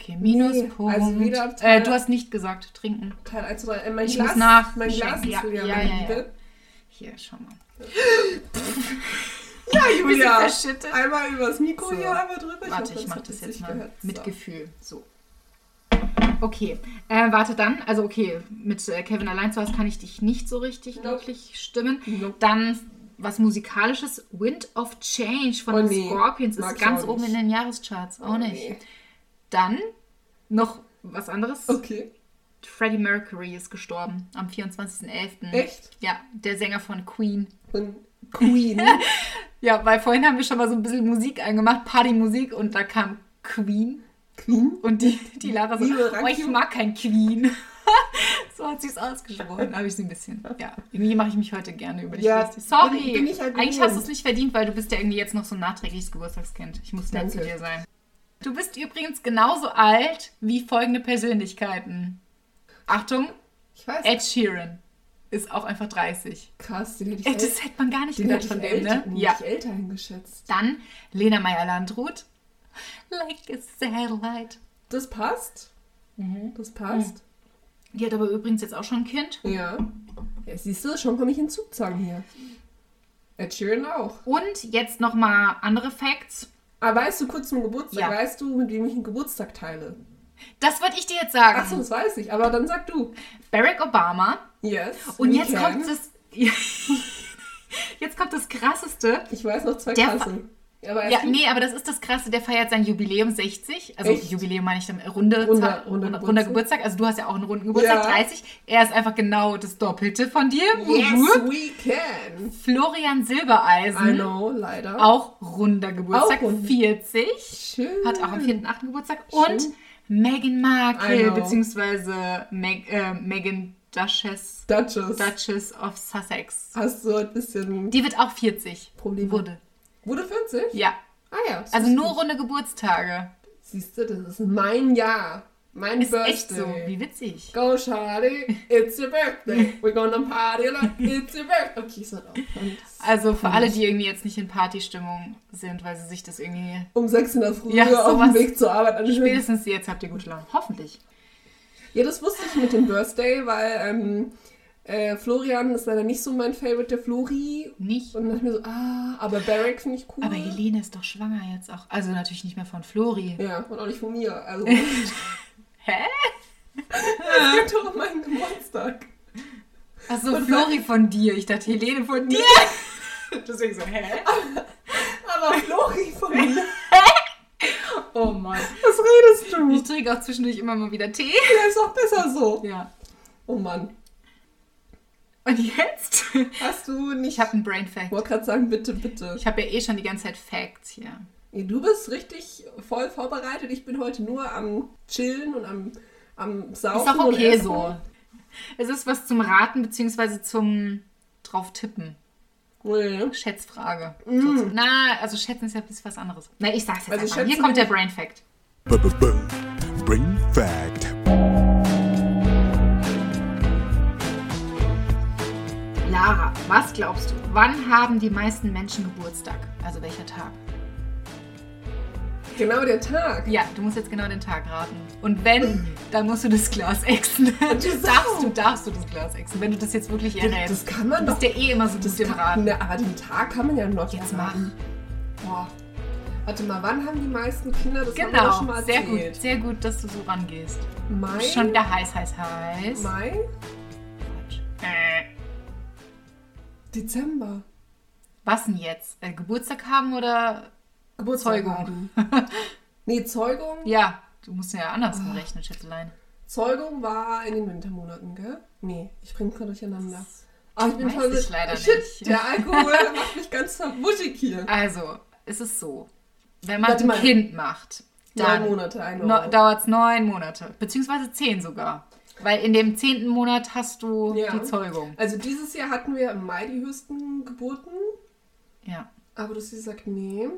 S1: Okay, Minuspunkt.
S2: also weder
S1: äh, du hast nicht gesagt, trinken.
S2: Teil 1 oder 3. Äh, mein
S1: Ich
S2: Glas,
S1: muss nach-
S2: Mein Glas ist
S1: Ja,
S2: ja,
S1: ja, ja. Hier, schau mal. [LAUGHS]
S2: Ja, [LAUGHS] Julia. Einmal übers Mikro
S1: So.
S2: hier, einmal drüber.
S1: Warte, ich mach
S2: hat
S1: das jetzt mal
S2: gehört.
S1: mit
S2: So.
S1: Gefühl. So. Okay, äh, warte dann. Also okay, mit äh, Kevin allein zu Hause kann ich dich nicht so richtig
S2: Nope.
S1: wirklich stimmen.
S2: Nope.
S1: Dann was musikalisches, Wind of Change von
S2: Oh,
S1: den
S2: nee.
S1: Scorpions
S2: Mag
S1: ist
S2: ich
S1: ganz oben in den Jahrescharts. Auch
S2: Oh,
S1: nicht.
S2: nee.
S1: Dann noch was anderes.
S2: Okay.
S1: Freddie Mercury ist gestorben am 24.11.
S2: Echt?
S1: Ja, der Sänger von Queen.
S2: Von Queen. [LAUGHS]
S1: Ja, weil vorhin haben wir schon mal so ein bisschen Musik angemacht, Partymusik und da kam Queen
S2: Queen?
S1: und die, die Lara so, oh, ich mag kein Queen. [LAUGHS] so hat sie es ausgesprochen. Habe ich sie ein bisschen, ja, irgendwie mache ich mich heute gerne über dich
S2: Ja,
S1: lustig. Sorry,
S2: bin- bin halt
S1: eigentlich hast du es nicht verdient, weil du bist ja irgendwie jetzt noch so ein nachträgliches Geburtstagskind. Ich muss nett zu dir sein. Du bist übrigens genauso alt wie folgende Persönlichkeiten. Achtung,
S2: Ich weiß.
S1: Ed Sheeran ist auch einfach 30.
S2: Krass, den hätte ich, äl-
S1: das hätte man gar nicht
S2: den
S1: gedacht von dem, ne? Ja.
S2: ich älter eingeschätzt.
S1: Dann Lena Meyer-Landrut. Like a satellite.
S2: Das passt.
S1: Mhm.
S2: Das passt.
S1: Die hat aber übrigens jetzt auch schon ein Kind.
S2: Ja. Ja, siehst du, schon komme ich in Zugzwang hier. Ed Sheeran auch.
S1: Und jetzt nochmal andere Facts.
S2: Aber weißt du, kurz zum Geburtstag,
S1: Ja.
S2: weißt du, mit wem ich einen Geburtstag teile?
S1: Das würde ich dir jetzt sagen.
S2: Achso, das weiß ich, aber dann sag du.
S1: Barack Obama.
S2: Yes.
S1: Und jetzt
S2: can.
S1: kommt das. [LAUGHS] jetzt kommt das krasseste.
S2: Ich weiß noch zwei Klassen. Ja, aber
S1: Ja, nee, aber das ist das Krasse, der feiert sein Jubiläum 60. Also
S2: Echt?
S1: Jubiläum meine ich dann runde,
S2: Runder- runder
S1: runder,
S2: Geburtstag.
S1: Geburtstag. Also du hast ja auch einen runden Geburtstag,
S2: Ja.
S1: 30. Er ist einfach genau das Doppelte von dir.
S2: Yes,
S1: Wupp.
S2: we can.
S1: Florian Silbereisen.
S2: I know, leider.
S1: Auch runder Geburtstag,
S2: Auch rund.
S1: 40.
S2: Schön.
S1: Hat auch am 4.8. Geburtstag.
S2: Schön.
S1: Und Meghan Markle, beziehungsweise Meg, äh, Meghan Duchess,
S2: Duchess.
S1: Duchess of Sussex.
S2: Hast du ein bisschen
S1: Die wird auch 40.
S2: Probleme?
S1: Wurde.
S2: Wurde 40?
S1: Ja.
S2: Ah ja.
S1: Also nur
S2: ich.
S1: runde Geburtstage.
S2: Siehst du, das ist mein Jahr. Mein
S1: Ist
S2: Birthday.
S1: echt so. Wie witzig.
S2: Go, Charlie, it's your birthday. We're gonna party like it's your birthday. Okay, so. Und
S1: Also für alle, die irgendwie jetzt nicht in Partystimmung sind, weil sie sich das irgendwie.
S2: um 6 in der Früh
S1: Ja,
S2: auf dem Weg zur Arbeit anhören.
S1: Spätestens jetzt habt ihr gute Laune. Hoffentlich.
S2: Ja, das wusste ich mit dem Birthday, weil ähm, äh, Florian ist leider nicht so mein Favorite, der Flori.
S1: Nicht.
S2: Und dann dachte ich mir so, ah, aber Barrack finde ich cool.
S1: Aber Helene ist doch schwanger jetzt auch. Also natürlich nicht mehr von Flori.
S2: Ja, und auch nicht von mir. Also, [LAUGHS]
S1: Hä? [LAUGHS]
S2: es geht doch meinen Geburtstag.
S1: Achso, Flori von dir. Ich dachte Helene von dir. [LAUGHS] Deswegen so, hä?
S2: Aber Flori von mir.
S1: Oh Mann.
S2: Was redest du?
S1: Ich trinke auch zwischendurch immer mal wieder Tee.
S2: Ja, ist auch besser so.
S1: Ja.
S2: Oh Mann.
S1: Und jetzt?
S2: Hast du nicht.
S1: Ich habe einen Brain Fact.
S2: Ich wollte gerade sagen, bitte, bitte.
S1: Ich habe ja eh schon die ganze Zeit Facts hier.
S2: Ja, Du bist richtig voll vorbereitet. Ich bin heute nur am Chillen und am, am Saufen.
S1: Ist auch okay so. Es ist was zum Raten bzw. zum drauf tippen.
S2: Nee.
S1: Schätzfrage. So, Na, also schätzen ist ja ein bisschen was anderes. Na, ich sag's jetzt
S2: Also
S1: einfach. Hier kommt der. Brain Fact.
S3: B -b -b Brain fact.
S1: Lara, was glaubst du? Wann haben die meisten Menschen Geburtstag? Also welcher Tag?
S2: Genau der Tag.
S1: Ja, du musst jetzt genau den Tag raten. Und wenn, dann musst du das Glas exen.
S2: Wieso? [LAUGHS]
S1: darfst du, darfst du das Glas exen, wenn du das jetzt wirklich errätst.
S2: Das kann man
S1: du
S2: doch.
S1: bist ja eh immer so gut im Raten.
S2: ne, aber den Tag kann man ja noch
S1: Jetzt
S2: erraten. Boah. Warte mal, wann haben die meisten Kinder das
S1: Genau,
S2: schon mal
S1: sehr
S2: erzählt.
S1: gut, sehr gut, dass du so rangehst.
S2: Mai?
S1: Schon wieder heiß, heiß, heiß.
S2: Mai?
S1: Äh,
S2: Dezember.
S1: Was denn jetzt? Äh, Geburtstag haben oder
S2: Geburtstag
S1: Zeugung?
S2: haben. [LAUGHS] nee, Zeugung.
S1: Ja, du musst ja andersrum
S2: Ah.
S1: rechnen, Schätzelein.
S2: Zeugung war in den Wintermonaten, gell? Nee, ich bringe gerade durcheinander. Ah, ich bin
S1: Weiß
S2: voll
S1: ich leider
S2: Shit,
S1: nicht.
S2: der Alkohol [LAUGHS] macht mich ganz verwuschig hier.
S1: Also, es ist so. Wenn man
S2: Warte
S1: ein
S2: mal.
S1: Kind macht, dann
S2: Monate, ein
S1: no, dauert es neun Monate. Beziehungsweise zehn sogar. Weil in dem zehnten Monat hast du
S2: Ja.
S1: die Zeugung.
S2: Also dieses Jahr hatten wir im Mai die höchsten Geburten,
S1: Ja.
S2: aber du hast gesagt, nee.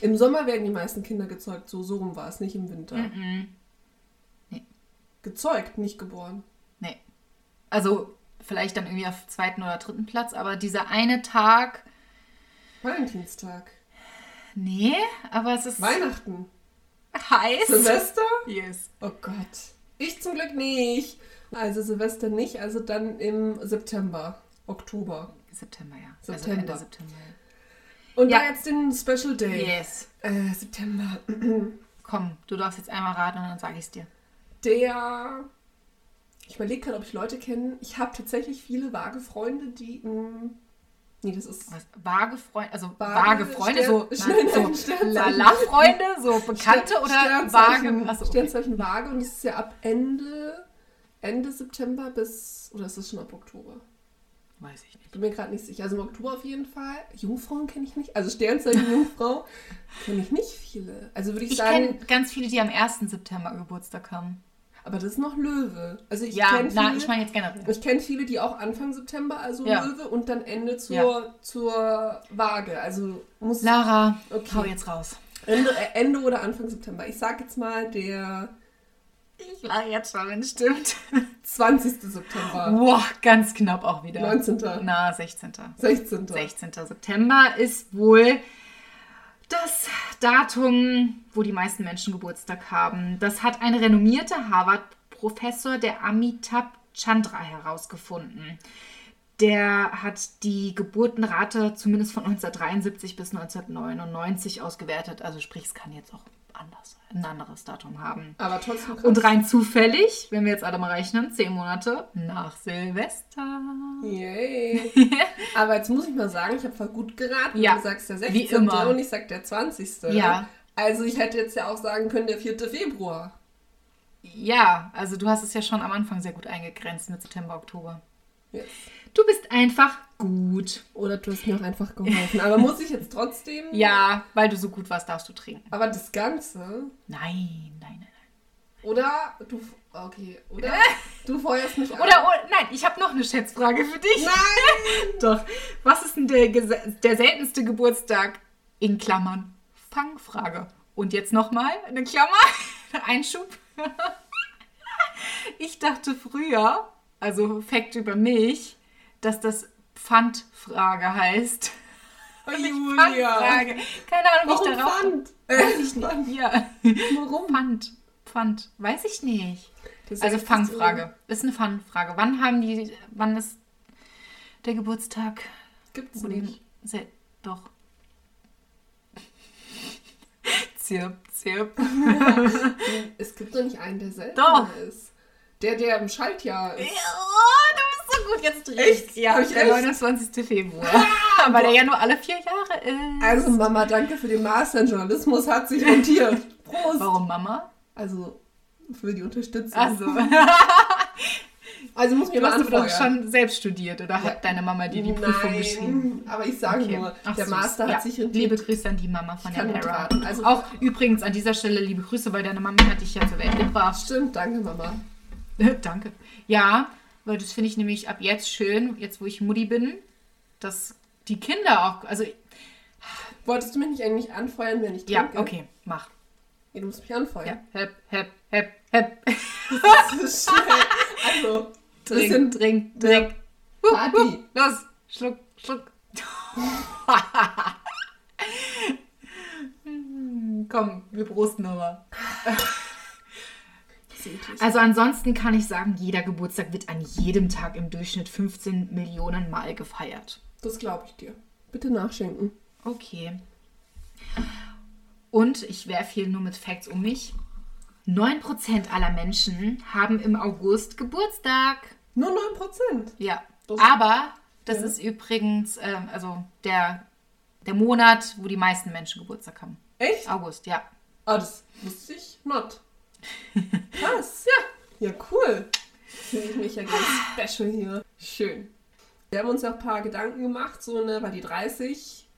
S2: Im Sommer werden die meisten Kinder gezeugt, so, so rum war es, nicht im Winter.
S1: Mhm.
S2: Gezeugt, nicht geboren.
S1: Nee. Also, vielleicht dann irgendwie auf zweiten oder dritten Platz, aber dieser eine Tag.
S2: Valentinstag.
S1: Nee, aber es ist
S2: Weihnachten.
S1: heiß.
S2: Silvester?
S1: Yes.
S2: Oh Gott. Ich zum Glück nicht. Also Silvester nicht, also dann im September, Oktober.
S1: September, ja.
S2: September.
S1: Also Ende September.
S2: Und
S1: Ja.
S2: da jetzt den Special Day.
S1: Yes.
S2: Äh, September. [CLEARS THROAT]
S1: Komm, du darfst jetzt einmal raten und dann sage ich es dir.
S2: Der. Ich überlege gerade, ob ich Leute kenne. Ich habe tatsächlich viele vage Freunde, die. Mh, nee, das ist.
S1: Was? Vage Freunde, also
S2: Vage
S1: vage Freunde, so,
S2: Stern-
S1: so. [LAUGHS] Lala-Freunde, so Bekannte
S2: Stern-
S1: oder
S2: Sternzeichen,
S1: vage? Achso, okay.
S2: Sternzeichen vage und es ist ja ab Ende, Ende September bis. Oder ist das schon ab Oktober?
S1: Weiß ich nicht.
S2: Ich bin mir gerade nicht sicher. Also im Oktober auf jeden Fall. Jungfrauen kenne ich nicht. Also Sternzeichen Jungfrau [LAUGHS] kenne ich nicht viele. Also würde ich,
S1: Ich
S2: sagen.
S1: kenne ganz viele, die am 1. September Geburtstag haben.
S2: Aber das ist noch Löwe. Also ich
S1: Ja,
S2: kenne
S1: na,
S2: viele.
S1: ich meine jetzt generell.
S2: ich kenne viele, die auch Anfang September, also
S1: Ja.
S2: Löwe, und dann Ende zur,
S1: Ja.
S2: zur Waage. Also muss
S1: Lara,
S2: Okay.
S1: hau jetzt raus.
S2: Ende, äh, Ende oder Anfang September. Ich sag jetzt mal der
S1: Ich lache jetzt schon, wenn es stimmt. [LAUGHS]
S2: 20. September.
S1: Boah, ganz knapp auch wieder.
S2: 19.
S1: Na, 16.
S2: 16.
S1: 16. September ist wohl das Datum, wo die meisten Menschen Geburtstag haben. Das hat ein renommierter Harvard-Professor, der Amitabh Chandra, herausgefunden. Der hat die Geburtenrate zumindest von 1973 bis 1999 ausgewertet. Also sprich, es kann jetzt auch anders, ein anderes Datum haben.
S2: Aber trotzdem krass.
S1: Und rein zufällig, wenn wir jetzt alle mal rechnen, zehn Monate nach Silvester.
S2: Yay. [LAUGHS] Aber jetzt muss ich mal sagen, ich habe voll gut geraten.
S1: Ja,
S2: Du sagst der
S1: wie
S2: 16.
S1: immer.
S2: und ich sag der 20.
S1: Ja.
S2: Also ich hätte jetzt ja auch sagen können, der 4. Februar.
S1: Ja, also du hast es ja schon am Anfang sehr gut eingegrenzt mit September, Oktober.
S2: Yes.
S1: Du bist einfach gut.
S2: Oder du hast mir auch einfach geholfen. Aber muss ich jetzt trotzdem. [LAUGHS]
S1: Ja, weil du so gut warst, darfst du trinken.
S2: Aber das Ganze.
S1: Nein, nein, nein.
S2: Oder du. Okay. Oder [LAUGHS] du feuerst mich an.
S1: Oder, oh, nein, ich habe noch eine Schätzfrage für dich.
S2: Nein! [LAUGHS]
S1: Doch. Was ist denn der, der seltenste Geburtstag in Klammern? Fangfrage. Und jetzt nochmal eine Klammer, Einschub. Ich dachte früher, also Fakt über mich, dass das Pfandfrage heißt. [LAUGHS]
S2: Oh, Julia.
S1: Pfandfrage. Keine Ahnung, wie ich darauf
S2: Pfand?
S1: Weiß ich nicht. Ja.
S2: Warum?
S1: Pfand. Pfand. Weiß ich nicht.
S2: Das
S1: Also Fangfrage. Ist eine Fangfrage. Wann haben die, wann ist der Geburtstag?
S2: Gibt's
S1: Wo die,
S2: nicht.
S1: se, doch. [LAUGHS] Zirp, zirp. [LAUGHS]
S2: Es gibt doch nicht einen, der seltener
S1: Doch.
S2: ist. Der, der im Schaltjahr ist.
S1: Oh, du gut jetzt.
S2: Echt?
S1: Ja,
S2: Hab ich
S1: der
S2: recht?
S1: 29. Februar. Weil der ja nur alle vier Jahre ist.
S2: Also Mama, danke für den Master in Journalismus, hat sich montiert. Prost!
S1: Warum, Mama?
S2: Also für die Unterstützung.
S1: Also, [LAUGHS]
S2: Also muss mir
S1: du
S2: mal
S1: hast doch schon selbst studiert oder hat deine Mama dir die Prüfung
S2: Nein,
S1: geschrieben?
S2: aber ich sage
S1: Okay.
S2: nur,
S1: Ach,
S2: der
S1: süß.
S2: Master
S1: ja.
S2: hat sich rentiert.
S1: Liebe Grüße an die Mama von
S2: Ich
S1: der Lara.
S2: Also-
S1: auch übrigens an dieser Stelle liebe Grüße, weil deine Mama hat dich ja zur Welt gebracht.
S2: Stimmt, danke Mama. [LAUGHS]
S1: Danke. Ja, weil das finde ich nämlich ab jetzt schön, jetzt wo ich Mutti bin, dass die Kinder auch, also
S2: Wolltest du mich nicht eigentlich anfeuern, wenn ich
S1: ja,
S2: trinke?
S1: okay, mach.
S2: Ja, du musst mich anfeuern.
S1: Ja, hep, hep, hep, hep.
S2: Das ist schnell. Also,
S1: Trink,
S2: bisschen
S1: trink, trink. Huh,
S2: Party.
S1: huh. Los, schluck, schluck. [LAUGHS] Komm, wir prosten nochmal.
S2: Ist eklig.
S1: Also ansonsten kann ich sagen, jeder Geburtstag wird an jedem Tag im Durchschnitt 15 Millionen Mal gefeiert.
S2: Das glaube ich dir. Bitte nachschenken.
S1: Okay. Und ich werfe hier nur mit Facts um mich. 9% aller Menschen haben im August Geburtstag.
S2: Nur 9%.
S1: Ja.
S2: Das-
S1: Aber das
S2: Ja.
S1: ist übrigens ähm, also der, der Monat, wo die meisten Menschen Geburtstag haben.
S2: Echt?
S1: August, ja.
S2: Ah, das wusste ich not. Krass. ja. Ja, cool. Fühle ich mich ja ganz special hier. Schön. Wir haben uns ja auch ein paar Gedanken gemacht, so, ne, weil die 30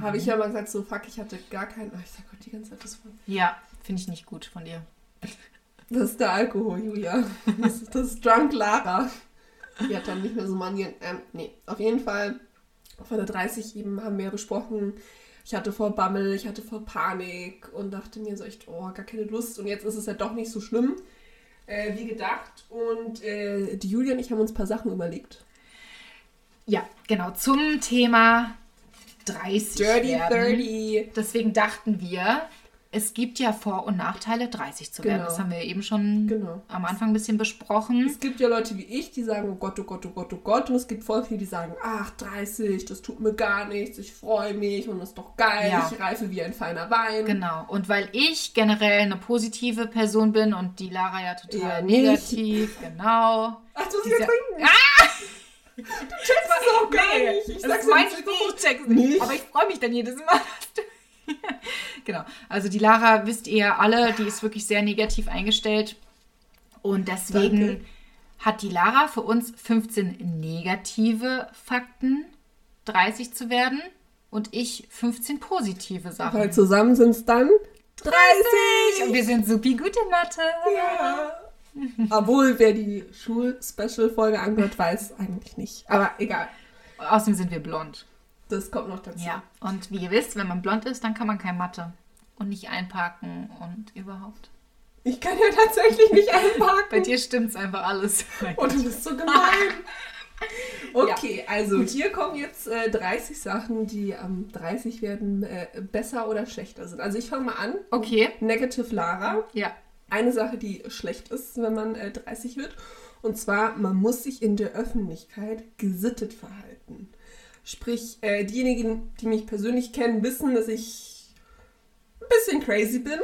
S2: habe ich ja mal gesagt, so, fuck, ich hatte gar keinen. Oh, ich sag Gott die ganze Zeit das von.
S1: Ja, finde ich nicht gut von dir.
S2: Das ist der Alkohol, Julia. Das ist, das ist Drunk Lara. Die hat dann nicht mehr so Manieren. Ähm, nee, auf jeden Fall. Von der 30 eben haben wir besprochen, ich hatte vor Bammel, ich hatte vor Panik und dachte mir so echt, oh, gar keine Lust. Und jetzt ist es ja doch nicht so schlimm, äh, wie gedacht. Und äh, die Julia und ich haben uns ein paar Sachen überlegt.
S1: Ja, genau. Zum Thema 30
S2: Dirty
S1: werden.
S2: 30.
S1: Deswegen dachten wir, es gibt ja Vor- und Nachteile, 30 zu werden.
S2: Genau.
S1: Das haben wir eben schon
S2: Genau.
S1: am Anfang ein bisschen besprochen.
S2: Es gibt ja Leute wie ich, die sagen, oh Gott, oh Gott, oh Gott, oh Gott. Und es gibt voll viele, die sagen, ach, 30, das tut mir gar nichts, ich freue mich und das ist doch geil,
S1: Ja.
S2: ich reife wie ein feiner Wein.
S1: Genau. Und weil ich generell eine positive Person bin und die Lara ja total
S2: Ja,
S1: negativ, genau.
S2: Ach, du sie
S1: Diese-
S2: trinken. Du checkst es auch gar nicht. Ich
S1: das
S2: sag's
S1: nicht, ich check's
S2: nicht.
S1: Aber ich freue mich dann jedes Mal. dass du- [LAUGHS] genau. Also die Lara wisst ihr alle, die ist wirklich sehr negativ eingestellt. Und deswegen
S2: Danke.
S1: hat die Lara für uns 15 negative Fakten, 30 zu werden. Und ich 15 positive Sachen.
S2: Weil zusammen sind es dann 30.
S1: Und wir sind supi gut in Mathe.
S2: Ja. Obwohl, wer die Schul-Special-Folge angehört, weiß eigentlich nicht. Aber egal.
S1: Außerdem sind wir blond.
S2: Das kommt noch dazu.
S1: Ja. Und wie ihr wisst, wenn man blond ist, dann kann man kein Mathe. Und nicht einparken und überhaupt.
S2: Ich kann ja tatsächlich nicht [LAUGHS] einparken.
S1: Bei dir stimmt's einfach alles.
S2: Und du bist so gemein. [LAUGHS] Okay, also hier kommen jetzt äh, 30 Sachen, die am 30 werden äh, besser oder schlechter sind. Also ich fange mal an.
S1: Okay.
S2: Negative Lara.
S1: Ja.
S2: Eine Sache, die schlecht ist, wenn man äh, 30 wird. Und zwar, man muss sich in der Öffentlichkeit gesittet verhalten. Sprich, äh, diejenigen, die mich persönlich kennen, wissen, dass ich ein bisschen crazy bin.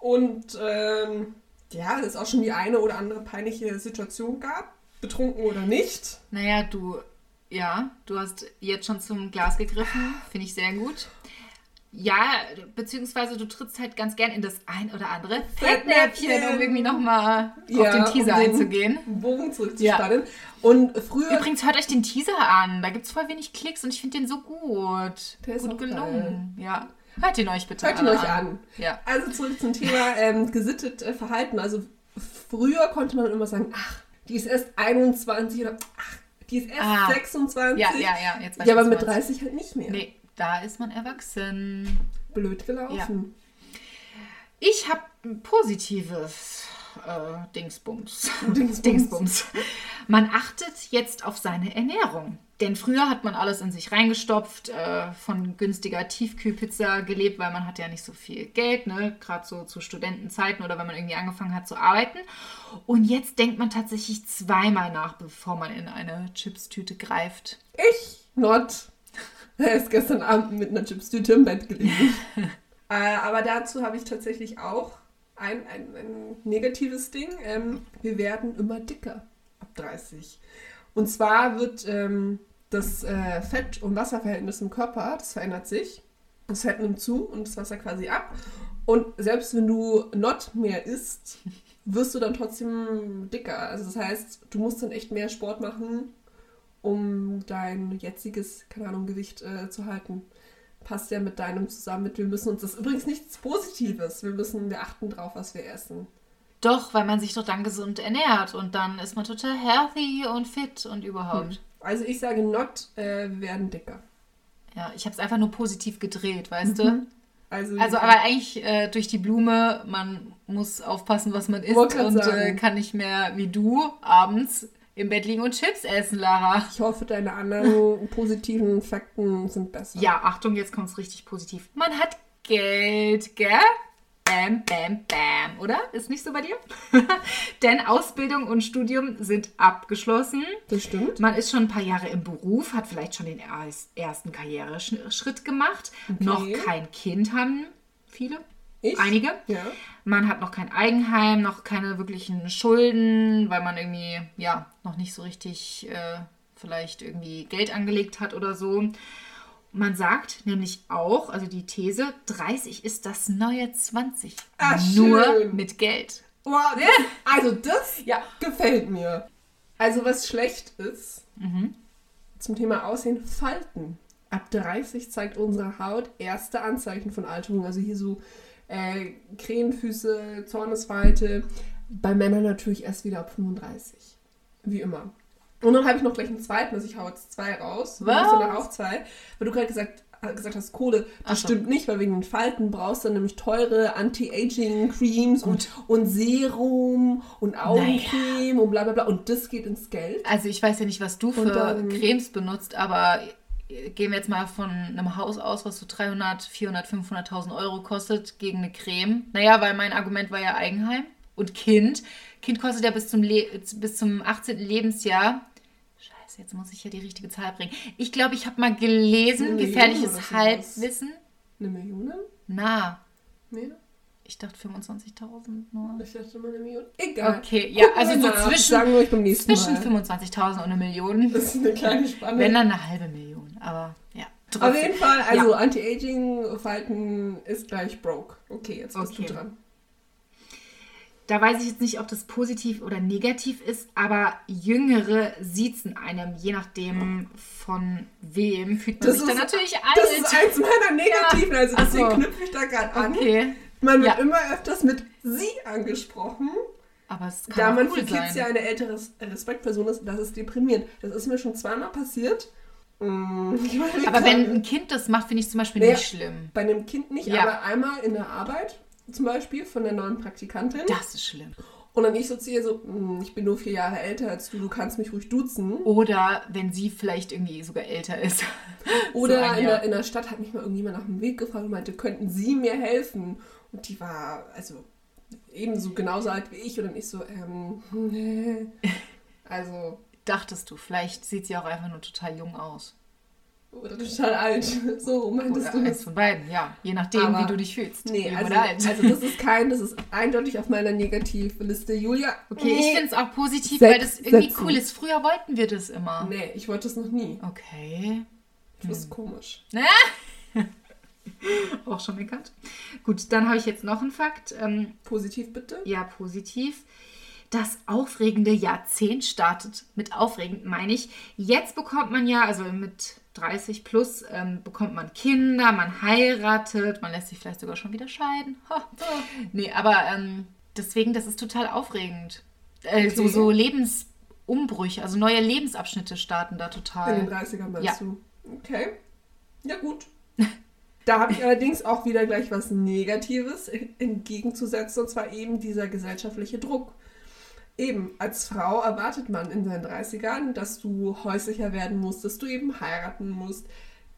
S2: Und ähm, ja, es auch schon die eine oder andere peinliche Situation gab. Betrunken oder nicht.
S1: Naja, du, ja, du hast jetzt schon zum Glas gegriffen. Finde ich sehr gut. Ja, beziehungsweise du trittst halt ganz gern in das ein oder andere Fettnäpfchen, um irgendwie nochmal auf
S2: Ja,
S1: den Teaser
S2: um den
S1: einzugehen.
S2: Bogen zurückzuspannen. Und früher.
S1: Übrigens, hört euch den Teaser an. Da gibt es voll wenig Klicks und ich finde den so gut.
S2: Der ist
S1: gut gelungen. Ja. Hört ihn euch bitte
S2: Hört ihn euch an.
S1: Ja.
S2: Also zurück zum Thema ähm, gesittet äh, Verhalten. Also früher konnte man immer sagen, ach, die ist erst 21 oder ach, die ist erst
S1: Ah.
S2: 26.
S1: Ja, ja, ja. Jetzt weiß
S2: Ja, aber mit
S1: du meinst.
S2: 30 halt nicht mehr.
S1: Nee, da ist man erwachsen.
S2: Blöd gelaufen.
S1: Ich habe ein positives äh, Dingsbums.
S2: Dingsbums.
S1: Dingsbums. Man achtet jetzt auf seine Ernährung. Denn früher hat man alles in sich reingestopft, äh, von günstiger Tiefkühlpizza gelebt, weil man hatte ja nicht so viel Geld, ne? Gerade so zu Studentenzeiten oder wenn man irgendwie angefangen hat zu arbeiten. Und jetzt denkt man tatsächlich zweimal nach, bevor man in eine Chipstüte greift.
S2: Ich, not. Er ist gestern Abend mit einer Chipstüte im Bett gelegen. [LAUGHS] äh, aber dazu habe ich tatsächlich auch ein, ein, ein negatives Ding. Ähm, wir werden immer dicker ab 30. Und zwar wird ähm, das äh, Fett- und Wasserverhältnis im Körper, das verändert sich. Das Fett nimmt zu und das Wasser quasi ab. Und selbst wenn du not mehr isst, wirst du dann trotzdem dicker. Also das heißt, du musst dann echt mehr Sport machen, um dein jetziges, keine Ahnung, Gewicht äh, zu halten. Passt ja mit deinem zusammen mit. Wir müssen uns das ist übrigens nichts Positives. Wir müssen, wir achten drauf, was wir essen.
S1: Doch, weil man sich doch dann gesund ernährt und dann ist man total healthy und fit und überhaupt.
S2: Also ich sage not, äh, wir werden dicker.
S1: Ja, ich habe es einfach nur positiv gedreht, weißt du?
S2: Also,
S1: Also, aber eigentlich äh, durch die Blume, man muss aufpassen, was man isst und äh, kann nicht mehr wie du abends im Bett liegen und Chips essen, Lara.
S2: ich hoffe, deine anderen [LAUGHS] positiven Fakten sind besser.
S1: Ja, Achtung, jetzt kommt's richtig positiv. Man hat Geld, gell? Bam, bam, bam, oder? Ist nicht so bei dir? [LAUGHS] Denn Ausbildung und Studium sind abgeschlossen.
S2: Das stimmt.
S1: Man ist schon ein paar Jahre im Beruf, hat vielleicht schon den ers- ersten Karriereschritt gemacht. Noch kein Kind haben viele,
S2: Ich?
S1: einige.
S2: Ja.
S1: Man hat noch kein Eigenheim, noch keine wirklichen Schulden, weil man irgendwie, ja, noch nicht so richtig äh, vielleicht irgendwie Geld angelegt hat oder so. Man sagt nämlich auch, also die These, 30 ist das neue 20.
S2: Ah,
S1: Nur
S2: schön.
S1: mit Geld.
S2: Wow, das, also das [LAUGHS]
S1: Ja.
S2: gefällt mir. Also was schlecht ist,
S1: Mhm.
S2: zum Thema Aussehen, Falten. Ab 30 zeigt unsere Haut erste Anzeichen von Alterung. Also hier so äh, Krähenfüße, Zornesfalte. Bei Männern natürlich erst wieder ab 35. Wie immer. Und dann habe ich noch gleich einen zweiten, also ich hau jetzt zwei raus.
S1: Was?
S2: hast danach auch zwei. Weil du gerade gesagt, äh, gesagt hast, Kohle, das
S1: Ach so.
S2: stimmt nicht, weil wegen den Falten brauchst du nämlich teure Anti-Aging-Creams und, und Serum und Augencreme und bla bla bla. Und das geht ins Geld.
S1: Also ich weiß ja nicht, was du für
S2: Und dann-
S1: Cremes benutzt, aber gehen wir jetzt mal von einem Haus aus, was so 300, 400, 500.000 Euro kostet, gegen eine Creme. Naja, weil mein Argument war ja Eigenheim und Kind. Kind kostet ja bis zum, Le bis zum 18. Lebensjahr. Scheiße, jetzt muss ich ja die richtige Zahl bringen. Ich glaube, ich habe mal gelesen, gefährliches. Halbwissen.
S2: Eine Million?
S1: Na,
S2: Mehr?
S1: Ich dachte 25.000 nur.
S2: Ich dachte mal eine Million. Egal.
S1: Okay, ja,
S2: Gucken
S1: also so
S2: nach.
S1: zwischen-
S2: Sagen wir euch beim nächsten
S1: Zwischen
S2: Mal.
S1: 25.000 und eine Million.
S2: Das ist eine kleine Spanne.
S1: Wenn dann eine halbe Million. Aber ja.
S2: Auf jeden Fall, also Anti-Aging-Verhalten ist gleich broke. Okay, jetzt bist
S1: Okay.
S2: du dran.
S1: Da weiß ich jetzt nicht, ob das positiv oder negativ ist, aber Jüngere siezen einem, je nachdem von wem, fühlt man
S2: Das
S1: sich dann
S2: ist-
S1: natürlich
S2: Das ist
S1: alt.
S2: eins meiner Negativen, also
S1: Ach
S2: deswegen
S1: so.
S2: knüpfe ich da gerade an.
S1: Okay.
S2: Man wird
S1: Ja.
S2: immer öfters mit sie angesprochen.
S1: Aber es kann
S2: Da man
S1: cool
S2: für Kids
S1: sein.
S2: ja eine ältere Respektperson ist, das ist deprimierend. Das ist mir schon zweimal passiert. Mm, [LAUGHS]
S1: aber wenn ein Kind das macht, finde ich zum Beispiel
S2: Nee.
S1: nicht schlimm.
S2: Bei einem Kind nicht,
S1: Ja.
S2: aber einmal in der Arbeit zum Beispiel von der neuen Praktikantin.
S1: Das ist schlimm.
S2: Und dann ich so ihr so, "Mm, ich bin nur vier Jahre älter als du, du kannst mich ruhig duzen.
S1: Oder wenn sie vielleicht irgendwie sogar älter ist. [LAUGHS]
S2: Oder
S1: So
S2: in, der, in der Stadt hat mich mal irgendjemand nach dem Weg gefragt und meinte, könnten Sie mir helfen? Und die war also ebenso genauso alt wie ich. Und dann ich so, ähm, nee. [LAUGHS] Also,
S1: Dachtest du, vielleicht sieht sie auch einfach nur total jung aus.
S2: oder total alt. [LAUGHS] So meintest
S1: Oder
S2: du
S1: eins
S2: das?
S1: von beiden, ja. Je nachdem,
S2: Aber-
S1: wie du dich fühlst.
S2: Nee, also, also das ist kein, das ist eindeutig auf meiner Negativliste. Julia,
S1: Okay, ich
S2: nee.
S1: finde es auch positiv,
S2: Sechs
S1: weil das irgendwie
S2: Sätzen.
S1: cool ist. Früher wollten wir das immer.
S2: Nee, ich wollte das noch nie.
S1: Okay.
S2: Das ist komisch. [LAUGHS] [LAUGHS]
S1: Auch schon bekannt. Gut, dann habe ich jetzt noch einen Fakt. Ähm,
S2: Positiv bitte?
S1: ja, positiv. Das aufregende Jahrzehnt startet. Mit aufregend meine ich, jetzt bekommt man ja, also mit 30 plus, ähm, bekommt man Kinder, man heiratet, man lässt sich vielleicht sogar schon wieder scheiden. Ha. Nee, aber ähm, deswegen, das ist total aufregend. Äh, so,
S2: Okay.
S1: so Lebensumbrüche, also neue Lebensabschnitte starten da
S2: In
S1: total.
S2: den 30ern meinst
S1: Ja.
S2: du? Okay. Ja, gut. [LAUGHS] Da habe ich allerdings auch wieder gleich was Negatives entgegenzusetzen, und zwar eben dieser gesellschaftliche Druck. Eben, als Frau erwartet man in seinen 30ern, dass du häuslicher werden musst, dass du eben heiraten musst,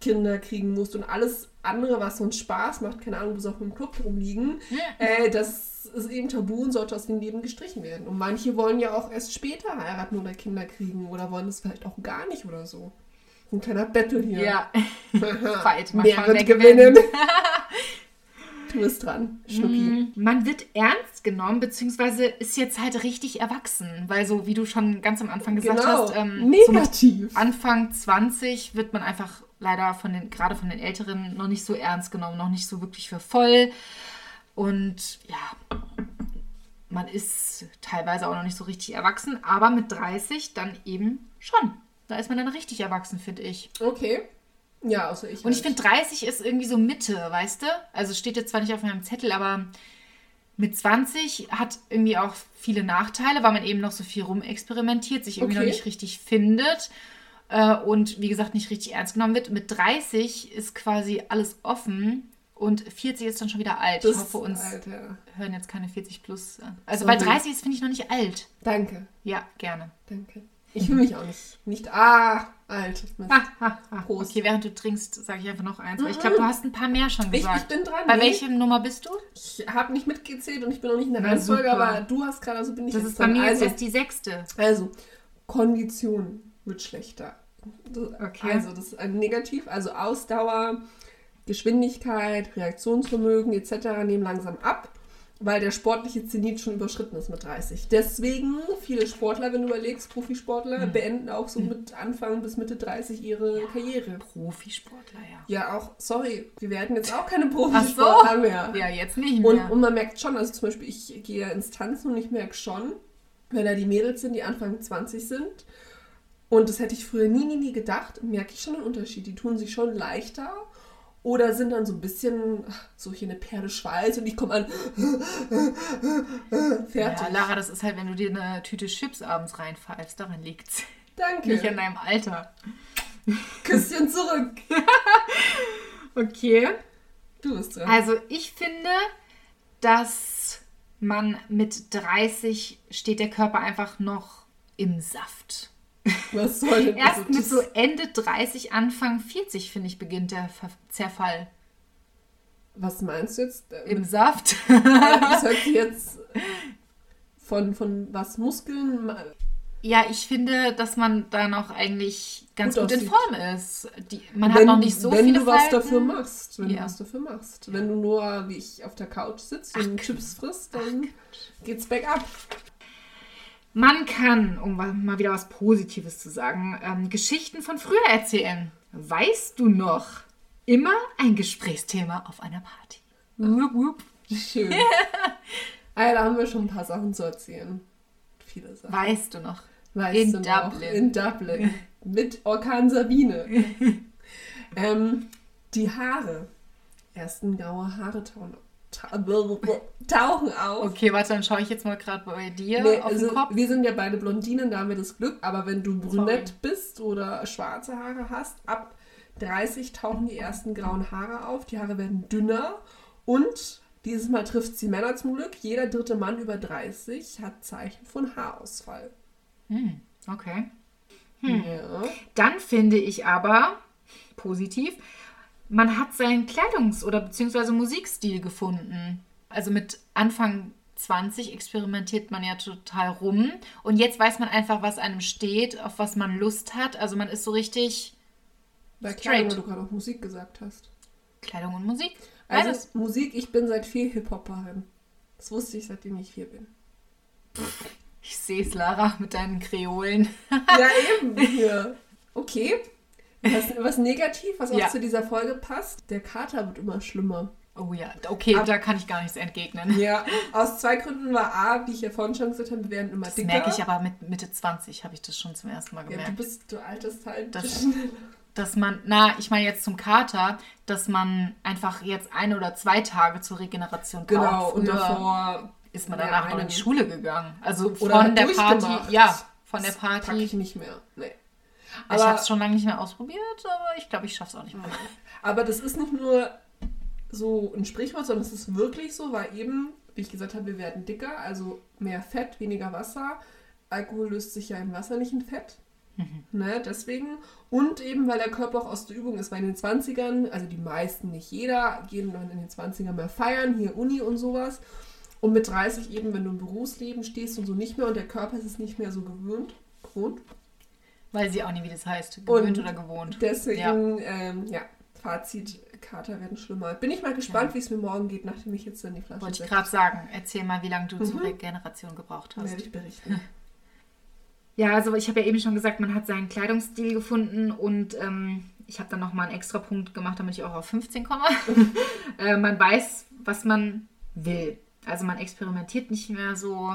S2: Kinder kriegen musst und alles andere, was uns Spaß macht, keine Ahnung, bis auf dem Club rumliegen, äh, das ist eben tabu und sollte aus dem Leben gestrichen werden. Und manche wollen ja auch erst später heiraten oder Kinder kriegen oder wollen es vielleicht auch gar nicht oder so. Ein kleiner Battle hier.
S1: Ja, [LAUGHS] Fight.
S2: Wer
S1: schauen,
S2: wird gewinnen? [LAUGHS] du bist dran, Schnucki.
S1: Mm, Man wird ernst genommen, beziehungsweise ist jetzt halt richtig erwachsen, weil so, wie du schon ganz am Anfang gesagt
S2: Genau.
S1: hast, ähm, so
S2: Negativ.
S1: Anfang 20 wird man einfach leider von den, gerade von den Älteren, noch nicht so ernst genommen, noch nicht so wirklich für voll. Und ja, man ist teilweise auch noch nicht so richtig erwachsen, aber mit 30 dann eben schon. Da ist man dann richtig erwachsen, finde ich.
S2: Okay. Ja, außer ich.
S1: Und ich
S2: halt.
S1: finde 30 ist irgendwie so Mitte, weißt du? Also steht jetzt zwar nicht auf meinem Zettel, aber mit 20 hat irgendwie auch viele Nachteile, weil man eben noch so viel rumexperimentiert, sich irgendwie
S2: Okay.
S1: noch nicht richtig findet äh, und wie gesagt nicht richtig ernst genommen wird. Mit 30 ist quasi alles offen und 40 ist dann schon wieder alt.
S2: Das
S1: ich hoffe, uns
S2: Alter.
S1: hören jetzt keine 40 plus. Also
S2: Sorry.
S1: bei 30 ist finde ich noch nicht alt.
S2: Danke.
S1: Ja, gerne.
S2: Danke. Ich will mich auch nicht. Nicht. Ah, alt. Prost.
S1: Okay, während du trinkst, sage ich einfach noch eins. weil Ich glaube, du hast ein paar mehr schon
S2: Ich,
S1: gesagt.
S2: ich bin dran.
S1: Bei
S2: nee.
S1: welchem Nummer bist du?
S2: Ich habe nicht mitgezählt und ich bin noch nicht in der Reihenfolge, aber du hast gerade, also bin ich
S1: Das
S2: jetzt
S1: ist bei
S2: dran.
S1: mir
S2: also,
S1: erst die sechste.
S2: also, Kondition wird schlechter.
S1: Okay.
S2: Also, das ist ein Negativ. Also, Ausdauer, Geschwindigkeit, Reaktionsvermögen etc. nehmen langsam ab, weil der sportliche Zenit schon überschritten ist mit 30. Deswegen, viele Sportler, wenn du überlegst, Profisportler,
S1: Hm.
S2: beenden auch so mit Anfang bis Mitte 30 ihre Karriere.
S1: Profisportler, ja.
S2: Ja, auch, sorry, wir werden jetzt auch keine
S1: Ach so.
S2: Profisportler mehr.
S1: Ja, jetzt nicht
S2: Und,
S1: mehr.
S2: und man merkt schon, also zum Beispiel, ich gehe ja ins Tanzen und ich merke schon, wenn da die Mädels sind, die Anfang 20 sind, und das hätte ich früher nie, nie, nie gedacht, merke ich schon einen Unterschied. Die tun sich schon leichter oder sind dann so ein bisschen so hier eine Perle Schweiß und ich komme an, [LAUGHS] fertig.
S1: ja, Lara, das ist halt, wenn du dir eine Tüte Chips abends reinpfeifst, daran liegt's. Nicht
S2: Danke.
S1: an deinem Alter.
S2: Küsschen zurück. [LAUGHS]
S1: Okay.
S2: Du bist dran.
S1: Also ich finde, dass man mit 30 steht der Körper einfach noch im Saft.
S2: Was soll denn
S1: Erst mit so Ende 30, Anfang 40, finde ich, beginnt der Ver Zerfall.
S2: Was meinst du jetzt? Äh,
S1: Im Saft. [LAUGHS]
S2: Das hört sich jetzt von, von was? Muskeln?
S1: Ja, ich finde, dass man da noch eigentlich ganz
S2: Gut
S1: gut, in. Form ist. Die, man hat
S2: wenn,
S1: noch nicht so
S2: wenn
S1: viele
S2: du was
S1: Falten.
S2: dafür machst. Wenn
S1: Ja.
S2: du was dafür machst. Wenn du nur, wie ich, auf der Couch sitzt und Chips frisst, dann geht's bergab.
S1: Man kann, um mal wieder was Positives zu sagen, ähm, Geschichten von früher erzählen. Weißt du noch? Immer ein Gesprächsthema auf einer Party. Wup, wup.
S2: Schön. [LAUGHS] ah, da haben wir schon ein paar Sachen zu erzählen. Viele Sachen.
S1: Weißt du noch?
S2: Weißt
S1: In
S2: du noch?
S1: Dublin.
S2: In Dublin. [LAUGHS] Mit Orkan Sabine. [LAUGHS] ähm, die Haare. Ersten graue Haare tauchen, ta tauchen auf.
S1: Okay, warte, dann schaue ich jetzt mal gerade bei dir
S2: Nee,
S1: auf
S2: also,
S1: den Kopf.
S2: wir sind ja beide Blondinen, da haben wir das Glück. Aber wenn du brünett
S1: Sorry.
S2: bist oder schwarze Haare hast, ab 30 tauchen die ersten grauen Haare auf. Die Haare werden dünner. Und dieses Mal trifft sie Männer zum Glück. Jeder dritte Mann über 30 hat Zeichen von Haarausfall.
S1: Hm, okay.
S2: Ja.
S1: Dann finde ich aber positiv, man hat seinen Kleidungs- oder beziehungsweise Musikstil gefunden. Also mit Anfang 20 experimentiert man ja total rum und jetzt weiß man einfach, was einem steht, auf was man Lust hat. Also man ist so richtig
S2: Bei. Kleidung, weil du gerade auch Musik gesagt hast.
S1: Kleidung und Musik.
S2: Also
S1: Beides.
S2: Musik, ich bin seit vier Hip-Hopperin. Das wusste ich, seitdem ich vier bin.
S1: Ich sehe es, Lara, mit deinen Kreolen.
S2: ja, eben. Hier. Okay. Was, was negativ, was auch
S1: Ja.
S2: zu dieser Folge passt. Der Kater wird immer schlimmer.
S1: Oh ja, okay,
S2: Ab-
S1: da kann ich gar nichts entgegnen.
S2: Ja, aus zwei Gründen war A, wie ich ja vorhin schon gesagt habe, wir werden immer
S1: Das
S2: dicker.
S1: merke ich aber mit Mitte 20 habe ich das schon zum ersten Mal
S2: Ja, du
S1: gemerkt.
S2: bist, du altes halt.
S1: Das- [LAUGHS] dass man, na, ich meine jetzt zum Kater, dass man einfach jetzt eine oder zwei Tage zur Regeneration
S2: Genau,
S1: braucht.
S2: und
S1: Früher
S2: davor
S1: ist man
S2: ja,
S1: danach noch in die Schule gegangen. Also von der Party, ja, von der
S2: Das pack
S1: Party.
S2: ich nicht mehr. Nee.
S1: Ich
S2: Aber-
S1: habe es schon lange nicht mehr ausprobiert, aber ich glaube, ich schaffe es auch nicht mehr.
S2: Aber das ist nicht nur so ein Sprichwort, sondern es ist wirklich so, weil eben, wie ich gesagt habe, wir werden dicker, also mehr Fett, weniger Wasser. Alkohol löst sich ja in Wasser, nicht in Fett. Ne, deswegen. Und eben, weil der Körper auch aus der Übung ist, weil in den 20ern, also die meisten, nicht jeder, gehen dann in den 20ern mehr feiern, hier Uni und sowas. Und mit 30 eben, wenn du im Berufsleben stehst und so nicht mehr und der Körper ist es nicht mehr so gewöhnt. gewohnt.
S1: Weiß ich auch nicht, wie das heißt. Gewöhnt
S2: Und
S1: oder gewohnt.
S2: Deswegen, ja, ähm, ja Fazit, Kater werden schlimmer. Bin ich mal gespannt, wie es mir morgen geht, nachdem ich jetzt in die Flasche
S1: Wollte ich gerade sagen. Erzähl mal, wie lange du zur
S2: Mhm.
S1: Regeneration gebraucht hast.
S2: Werde ich berichten. [LAUGHS]
S1: Ja, also ich habe ja eben schon gesagt, man hat seinen Kleidungsstil gefunden und ähm, ich habe dann nochmal einen extra Punkt gemacht, damit ich auch auf 15 komme. [LAUGHS] [LAUGHS] äh, man weiß, was man will. Also man experimentiert nicht mehr so.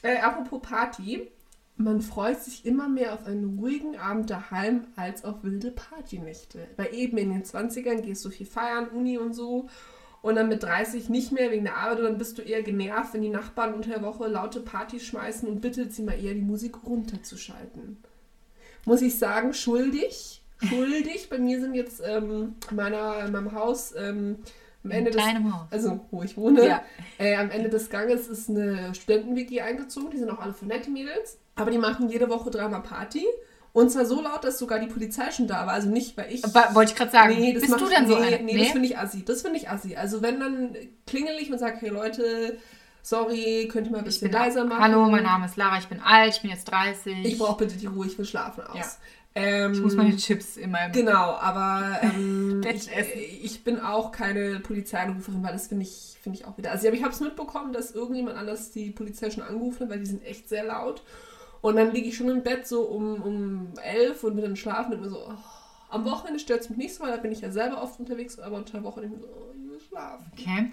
S2: Äh, apropos Party. Man freut sich immer mehr auf einen ruhigen Abend daheim als auf wilde Partynächte. Weil eben in den 20ern gehst du viel feiern, Uni und so. Und dann mit 30 nicht mehr wegen der Arbeit. Und dann bist du eher genervt, wenn die Nachbarn unter der Woche laute Partys schmeißen und bittet sie mal eher, die Musik runterzuschalten. Muss ich sagen, schuldig. Schuldig. Bei mir sind jetzt ähm, in meiner, in meinem Haus ähm, am Ende des also wo ich wohne,
S1: Ja.
S2: äh, am Ende des Ganges ist eine Studenten-WG eingezogen. Die sind auch alle von nette Mädels. Aber die machen jede Woche dreimal Party. Und zwar so laut, dass sogar die Polizei schon da war. Also nicht, weil ich...
S1: Aber Wollte ich gerade sagen.
S2: Nee, das
S1: Bist du
S2: ich-
S1: denn so
S2: nee,
S1: eine?
S2: Nee, das finde ich assi. Das finde ich assi. Also wenn, dann klingel ich und sage, hey Leute, sorry, könnt ihr mal ein bisschen leiser machen?
S1: Hallo, mein Name ist Lara, ich bin alt, ich bin jetzt 30.
S2: Ich brauche bitte die Ruhe, ich will schlafen aus.
S1: Ja.
S2: Ähm,
S1: ich muss meine Chips in meinem
S2: Genau, aber ähm, [LAUGHS] ich, ich bin auch keine Polizeianruferin, weil das finde ich, finde ich auch wieder. Also aber ich habe es mitbekommen, dass irgendjemand anders die Polizei schon angerufen hat, weil die sind echt sehr laut. Und dann liege ich schon im Bett so um, um elf und bin dann schlafen und mir so, oh, am Wochenende stört es mich nicht so, weil da bin ich ja selber oft unterwegs, aber unter der Woche denke ich so, oh, ich will schlafen.
S1: Okay.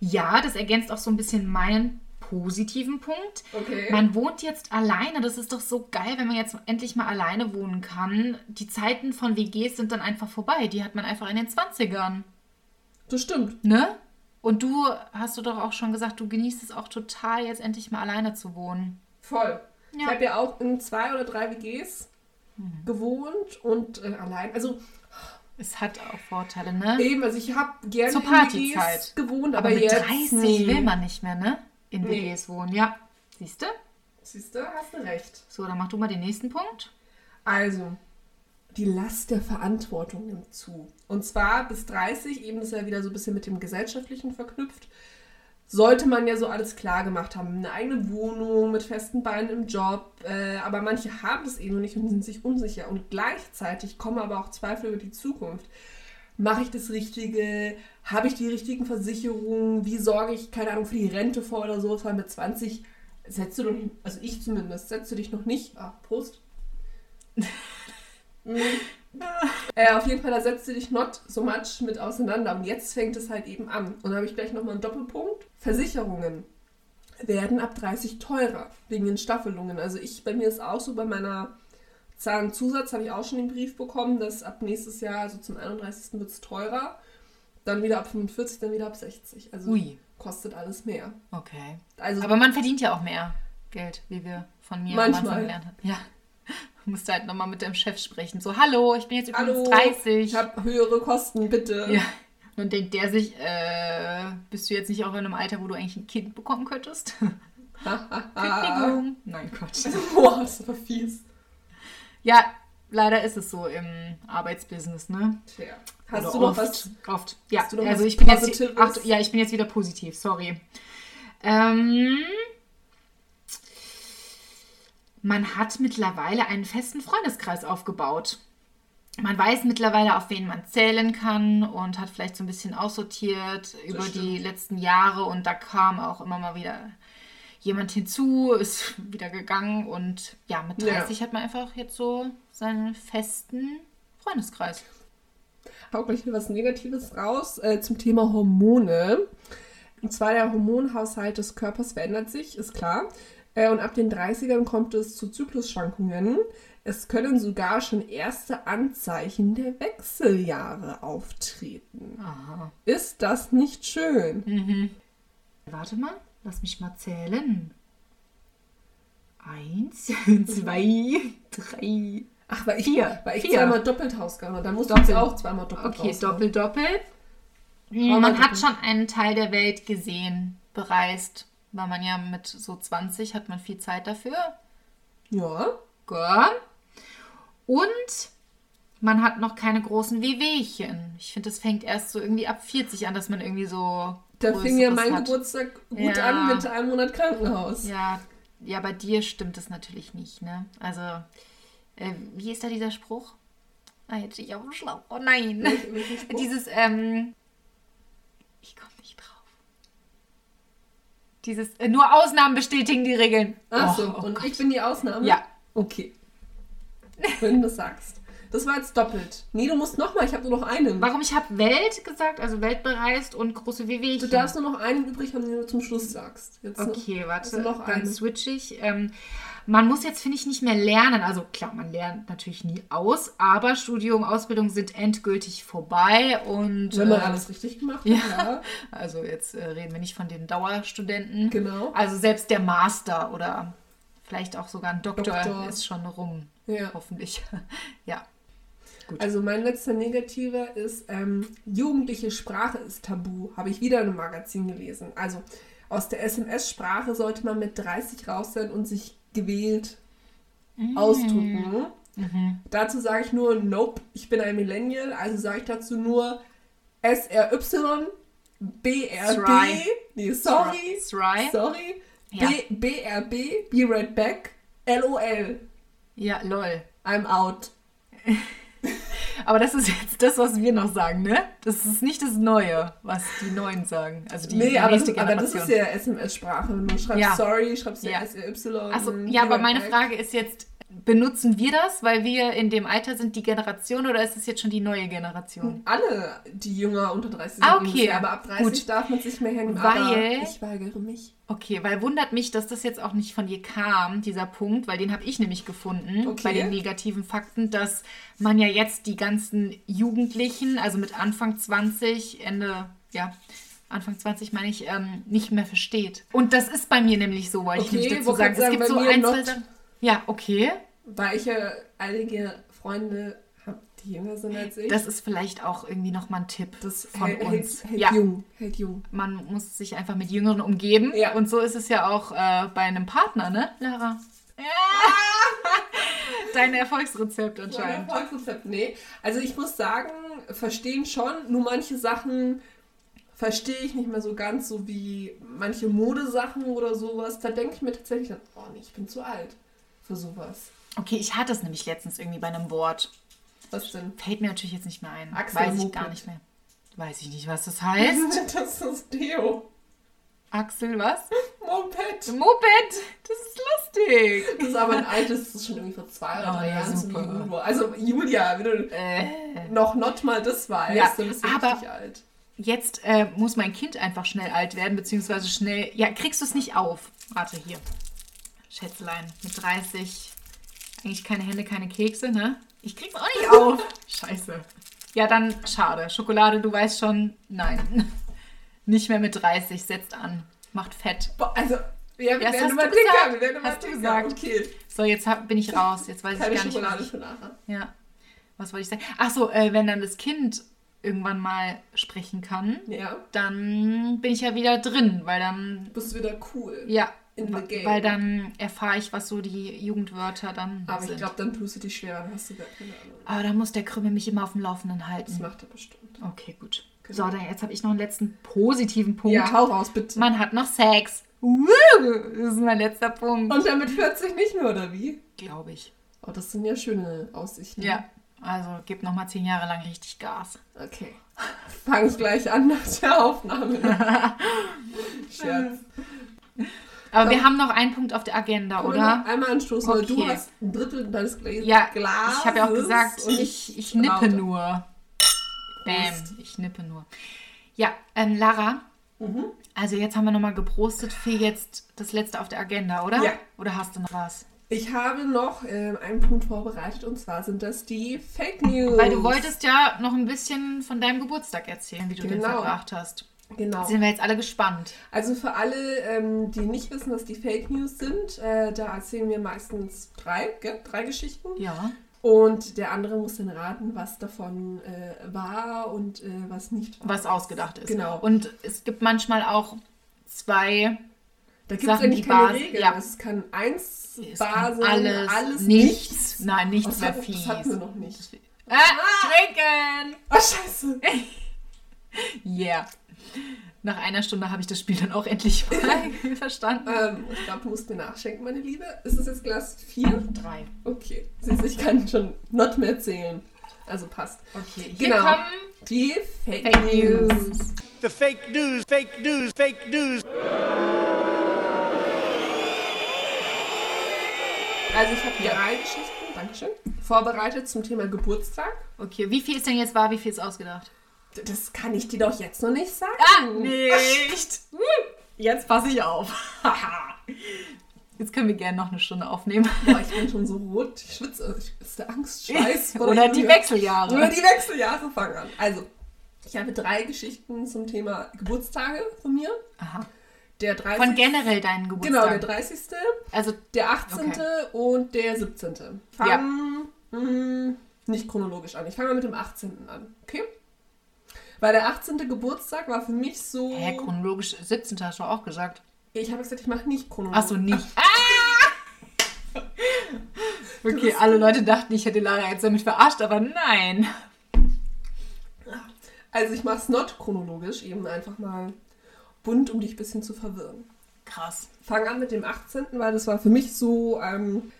S1: Ja, das ergänzt auch so ein bisschen meinen positiven Punkt.
S2: Okay.
S1: Man wohnt jetzt alleine. Das ist doch so geil, wenn man jetzt endlich mal alleine wohnen kann. Die Zeiten von WGs sind dann einfach vorbei. Die hat man einfach in den 20ern.
S2: das stimmt.
S1: Ne? Und du hast du doch auch schon gesagt, du genießt es auch total, jetzt endlich mal alleine zu wohnen.
S2: Voll. Ich
S1: Ja.
S2: habe ja auch in zwei oder drei WGs gewohnt und äh, allein. Also
S1: Es hat auch Vorteile, ne?
S2: Eben, also ich habe gerne
S1: Zur Partyzeit.
S2: gewohnt,
S1: Aber
S2: aber,
S1: mit
S2: jetzt
S1: 30
S2: nie.
S1: will man nicht mehr, ne? In
S2: Nee.
S1: WGs wohnen. Ja. Siehst du?
S2: Siehst du, hast du recht.
S1: So, dann mach du mal den nächsten Punkt.
S2: Also, die Last der Verantwortung nimmt zu. Und zwar bis 30, eben ist ja wieder so ein bisschen mit dem Gesellschaftlichen verknüpft, sollte man ja so alles klar gemacht haben. Eine eigene Wohnung mit festen Beinen im Job. Äh, aber manche haben das eben noch nicht und sind sich unsicher. Und gleichzeitig kommen aber auch Zweifel über die Zukunft. Mache ich das Richtige? Habe ich die richtigen Versicherungen? Wie sorge ich, keine Ahnung, für die Rente vor oder so? Weil mit 20 setzt du doch, also ich zumindest, setzt du dich noch nicht. Ah, Prost. [LAUGHS] Äh, auf jeden Fall, da setzt du dich not so much mit auseinander. Und jetzt fängt es halt eben an. Und da habe ich gleich nochmal einen Doppelpunkt. Versicherungen werden ab 30 teurer wegen den Staffelungen. Also ich, bei mir ist auch so, bei meiner Zahnzusatz habe ich auch schon den Brief bekommen, dass ab nächstes Jahr, also zum 31. wird es teurer. Dann wieder ab 45, dann wieder ab 60. Also
S1: Ui.
S2: kostet alles mehr.
S1: Okay.
S2: Also
S1: Aber man verdient ja auch mehr Geld, wie wir von mir
S2: Manchmal.
S1: gelernt haben. Ja. [LAUGHS] Musste halt nochmal mit deinem Chef sprechen. So, hallo, ich bin jetzt übrigens
S2: Hallo,
S1: 30.
S2: ich habe höhere Kosten, bitte. [LAUGHS]
S1: ja. Und dann denkt der sich, äh, bist du jetzt nicht auch in einem Alter, wo du eigentlich ein Kind bekommen könntest? [LAUGHS] Kündigung. Nein, Gott.
S2: Boah, das ist aber fies.
S1: Ja, leider ist es so im Arbeitsbusiness, ne?
S2: Tja. Hast
S1: Oder
S2: du noch
S1: oft,
S2: was?
S1: Oft. Ja,
S2: du
S1: also ich bin jetzt,
S2: Positives?
S1: ach, ja, ich bin jetzt wieder positiv, sorry. Ähm, man hat mittlerweile einen festen Freundeskreis aufgebaut. Man weiß mittlerweile, auf wen man zählen kann und hat vielleicht so ein bisschen aussortiert über die
S2: stimmt.
S1: letzten Jahre und da kam auch immer mal wieder jemand hinzu, [LAUGHS] ist wieder gegangen und ja, mit
S2: Ja.
S1: 30 hat man einfach jetzt so seinen festen Freundeskreis.
S2: hau gleich wieder was Negatives raus äh, zum Thema Hormone. Und zwar der Hormonhaushalt des Körpers verändert sich, ist klar. Äh, und ab den 30ern kommt es zu Zyklusschwankungen. Es können sogar schon erste Anzeichen der Wechseljahre auftreten.
S1: Aha.
S2: Ist das nicht schön?
S1: Warte mal, lass mich mal zählen. Eins, [LAUGHS] zwei, drei.
S2: Ach, weil ich,
S1: Vier.
S2: weil ich
S1: Vier.
S2: zweimal doppelt Hausgang habe. Da musst du
S1: Doppelt.
S2: jetzt auch zweimal doppelt
S1: Okay,
S2: Hausgang.
S1: doppelt, doppelt.
S2: mal
S1: Man hat
S2: doppelt.
S1: schon einen Teil der Welt gesehen, bereist. Weil man ja mit so 20 hat man viel Zeit dafür.
S2: Ja.
S1: Gell? Und man hat noch keine großen Wehwehchen. Ich finde, das fängt erst so irgendwie ab 40 an, dass man irgendwie so.
S2: Da fing ja mein
S1: hat.
S2: Geburtstag gut
S1: Ja.
S2: an mit einem Monat Krankenhaus.
S1: Ja, ja, bei dir stimmt es natürlich nicht, ne? Also, äh, wie ist da dieser Spruch? Ah, jetzt stehe ich auf dem Schlauch. Oh nein. [LAUGHS] Dieses, ähm, ich komme. Dieses, äh, nur Ausnahmen bestätigen die Regeln.
S2: Ach
S1: Oh,
S2: so,
S1: oh
S2: und
S1: Gott.
S2: ich bin die Ausnahme?
S1: Ja.
S2: Okay. Wenn du das sagst. Das war jetzt doppelt. Nee, du musst nochmal, ich habe nur noch einen.
S1: Warum ich habe Welt gesagt, also Welt bereist und große Wehwehchen.
S2: Du darfst nur noch einen übrig haben, den du zum Schluss sagst. Jetzt
S1: Okay,
S2: noch,
S1: warte,
S2: also noch
S1: dann switch ich. Ähm, man muss jetzt, finde ich, nicht mehr lernen. Also klar, man lernt natürlich nie aus, aber Studium, Ausbildung sind endgültig vorbei und
S2: Wenn man
S1: äh,
S2: alles richtig gemacht hat,
S1: ja.
S2: ja. [LAUGHS]
S1: also jetzt äh, reden wir nicht von den Dauerstudenten.
S2: Genau.
S1: Also selbst der Master oder vielleicht auch sogar ein Doktor,
S2: Doktor.
S1: ist schon rum,
S2: Ja.
S1: hoffentlich. [LAUGHS] ja.
S2: Also mein letzter Negativer ist, ähm, jugendliche Sprache ist tabu. Habe ich wieder in einem Magazin gelesen. Also aus der SMS-Sprache sollte man mit 30 raus sein und sich gewählt ausdrücken. Dazu sage ich nur, nope, ich bin ein Millennial. Also sage ich dazu nur SRY, BRB,
S1: Sry.
S2: nee, sorry,
S1: Sry.
S2: sorry,
S1: Ja.
S2: B, BRB, be right back, LOL,
S1: Ja, lol.
S2: I'm out. [LAUGHS]
S1: Aber das ist jetzt das, was wir noch sagen, ne? Das ist nicht das Neue, was die Neuen sagen. Also die,
S2: nee, aber,
S1: nächste
S2: aber das ist ja SMS-Sprache. Du schreibst
S1: Ja.
S2: sorry, schreibst ja.
S1: Achso,
S2: be
S1: ja, aber meine. Frage ist jetzt, benutzen wir das, weil wir in dem Alter sind, die Generation, oder ist es jetzt schon die neue Generation?
S2: Alle, die jünger unter 30
S1: Ah,
S2: sind,
S1: okay.
S2: ungefähr, aber ab 30
S1: Gut.
S2: darf man sich mehr hernehmen.
S1: Weil-
S2: ich weigere mich.
S1: Okay, weil wundert mich, dass das jetzt auch nicht von dir kam, dieser Punkt, weil den habe ich nämlich gefunden
S2: Okay.
S1: bei den negativen Fakten, dass man ja jetzt die ganzen Jugendlichen, also mit Anfang 20, Ende, ja, Anfang 20 meine ich, ähm, nicht mehr versteht. Und das ist bei mir nämlich so, wollte ich
S2: Okay,
S1: nämlich dazu
S2: wollte
S1: sagen.
S2: gerade
S1: Es gibt
S2: sagen,
S1: so ein, zwei. Ja, okay.
S2: Weil ich ja einige Freunde habe, die jünger sind als ich.
S1: Das ist vielleicht auch irgendwie nochmal ein Tipp
S2: Das
S1: von
S2: hält,
S1: uns.
S2: hält, hält
S1: ja.
S2: jung. Hält jung.
S1: Man muss sich einfach mit Jüngeren umgeben.
S2: Ja.
S1: Und so ist es ja auch äh, bei einem Partner, ne, Lara? [LAUGHS] dein Erfolgsrezept
S2: Mein
S1: anscheinend.
S2: Erfolgsrezept, nee. Also ich muss sagen, verstehen schon, nur manche Sachen verstehe ich nicht mehr so ganz, so wie manche Modesachen oder sowas. Da denke ich mir tatsächlich dann, oh nee, ich bin zu alt für sowas.
S1: Okay, ich hatte es nämlich letztens irgendwie bei einem Wort.
S2: Was denn?
S1: Fällt mir natürlich jetzt nicht mehr ein.
S2: Axel
S1: Weiß ich gar nicht mehr. Weiß ich nicht, was das [LAUGHS] heißt.
S2: das ist Deo.
S1: Axel, was? [LAUGHS]
S2: Moped.
S1: Moped! Das ist lustig.
S2: Das ist aber ein altes, das ist schon irgendwie vor zwei oder
S1: Oh,
S2: drei
S1: ja,
S2: Jahren. Udo. Also Julia, wenn du
S1: Äh,
S2: noch not mal das weißt,
S1: Ja,
S2: dann bist du
S1: aber-
S2: richtig alt.
S1: jetzt äh, muss mein Kind einfach schnell alt werden, beziehungsweise schnell. Ja, kriegst du es nicht auf? Warte hier. Schätzlein, mit 30. Eigentlich keine Hände, keine Kekse, ne? Ich krieg's auch nicht auf. [LAUGHS] Scheiße. Ja, dann schade. Schokolade, du weißt schon, nein. [LAUGHS] Nicht mehr mit 30, setzt an. Macht fett.
S2: Boah, also, ja, wir werden
S1: du
S2: dicker, wir werden
S1: du
S2: dicker.
S1: gesagt.
S2: Okay,
S1: So, jetzt hab, bin ich raus. Jetzt weiß
S2: keine
S1: ich gar nicht,
S2: Schokolade
S1: was
S2: nachher.
S1: Ja. Was wollte ich sagen? Ach so, äh, wenn dann das Kind irgendwann mal sprechen kann,
S2: Ja,
S1: dann bin ich ja wieder drin, weil dann
S2: bist du wieder cool.
S1: Ja,
S2: In the game.
S1: weil dann erfahre ich, was so die Jugendwörter dann
S2: Aber
S1: sind.
S2: ich glaube, dann tust du dich schwerer, dann hast du gar keine Ahnung.
S1: Aber da muss der Krümel mich immer auf dem Laufenden
S2: Das
S1: halten.
S2: macht er bestimmt.
S1: Okay, gut.
S2: Genau.
S1: So, dann jetzt habe ich noch einen letzten positiven Punkt.
S2: Ja, hau raus, bitte.
S1: Man hat noch Sex. Das ist mein letzter Punkt.
S2: Und damit 40 nicht mehr, oder wie?
S1: Glaube ich.
S2: Oh, das sind ja schöne Aussichten.
S1: Ja, also gib noch mal zehn Jahre lang richtig Gas.
S2: Okay. Fange ich gleich an nach der Aufnahme. [LAUGHS] Scherz.
S1: Aber
S2: So.
S1: wir haben noch einen Punkt auf der Agenda,
S2: Wollen wir
S1: oder?
S2: Einmal anstoßen, weil du
S1: Okay.
S2: hast ein Drittel deines Gla
S1: Ja,
S2: Glases.
S1: ich habe ja auch gesagt, ich, ich nippe nur. Bam, ich nippe nur. Ja, ähm, Lara,
S2: Mhm.
S1: also jetzt haben wir nochmal geprostet für jetzt das letzte auf der Agenda, oder?
S2: Ja.
S1: Oder hast du noch was?
S2: Ich habe noch ähm, einen Punkt vorbereitet und zwar sind das die Fake News.
S1: Weil du wolltest ja noch ein bisschen von deinem Geburtstag erzählen, wie du den
S2: Genau.
S1: verbracht hast.
S2: Genau.
S1: Sind wir jetzt alle gespannt.
S2: Also für alle, ähm, die nicht wissen, was die Fake News sind, äh, da erzählen wir meistens drei, gell? drei Geschichten.
S1: Ja.
S2: Und der andere muss dann raten, was davon äh, war und äh, was nicht war.
S1: Was ausgedacht ist.
S2: Genau.
S1: Und es gibt manchmal auch zwei.
S2: Da gibt es eigentlich
S1: die
S2: keine
S1: Basis-
S2: Regeln.
S1: ja.
S2: Es kann eins
S1: Es
S2: sein,
S1: alles,
S2: alles
S1: nichts.
S2: nichts.
S1: Nein, nichts
S2: hat,
S1: fies.
S2: das hatten wir noch nicht.
S1: Ah, trinken!
S2: Ah, scheiße. [LAUGHS]
S1: Yeah. Nach einer Stunde habe ich das Spiel dann auch endlich mal [LAUGHS] [LAUGHS] verstanden.
S2: Ähm, ich glaube, du musst mir nachschenken, meine Liebe. Ist es jetzt Glas 4?
S1: Drei.
S2: Okay. Siehst du, ich kann schon not mehr zählen. Also passt.
S1: Okay, hier
S2: Genau.
S1: kommen
S2: Die Fake,
S1: Fake
S2: News.
S1: News.
S4: The fake news, fake news, fake news.
S2: Also ich habe drei Geschichten, Dankeschön, vorbereitet zum Thema Geburtstag.
S1: Okay, wie viel ist denn jetzt wahr, wie viel ist ausgedacht?
S2: Das kann ich dir doch jetzt noch nicht sagen.
S1: Ah, nicht! Jetzt passe ich auf. [LAUGHS] Jetzt können wir gerne noch eine Stunde aufnehmen.
S2: Boah, ich bin schon so rot. Ich schwitze. Ich ist der Angstschweiß. [LAUGHS]
S1: Oder
S2: der
S1: die. Wechseljahre.
S2: Oder die Wechseljahre fangen an. Also, ich habe drei Geschichten zum Thema Geburtstage von mir.
S1: Aha.
S2: Der 30.
S1: Von generell deinen
S2: Genau,
S1: Geburtstag.
S2: der 30.
S1: Also,
S2: Der 18. und der 17. Fangen mh, nicht chronologisch an. Ich fange mal mit dem 18. an. Okay? Weil der 18. Geburtstag war für mich so.
S1: hä, chronologisch 17. hast du auch gesagt.
S2: Ich habe gesagt, ich mache nicht chronologisch.
S1: Achso, nicht. Ah! [LAUGHS] Okay, alle Leute dachten, ich hätte Lara jetzt damit verarscht, aber nein.
S2: Also ich mache es not chronologisch, eben einfach mal bunt, um dich ein bisschen zu verwirren.
S1: Krass.
S2: Fang an mit dem 18., weil das war für mich so ähm,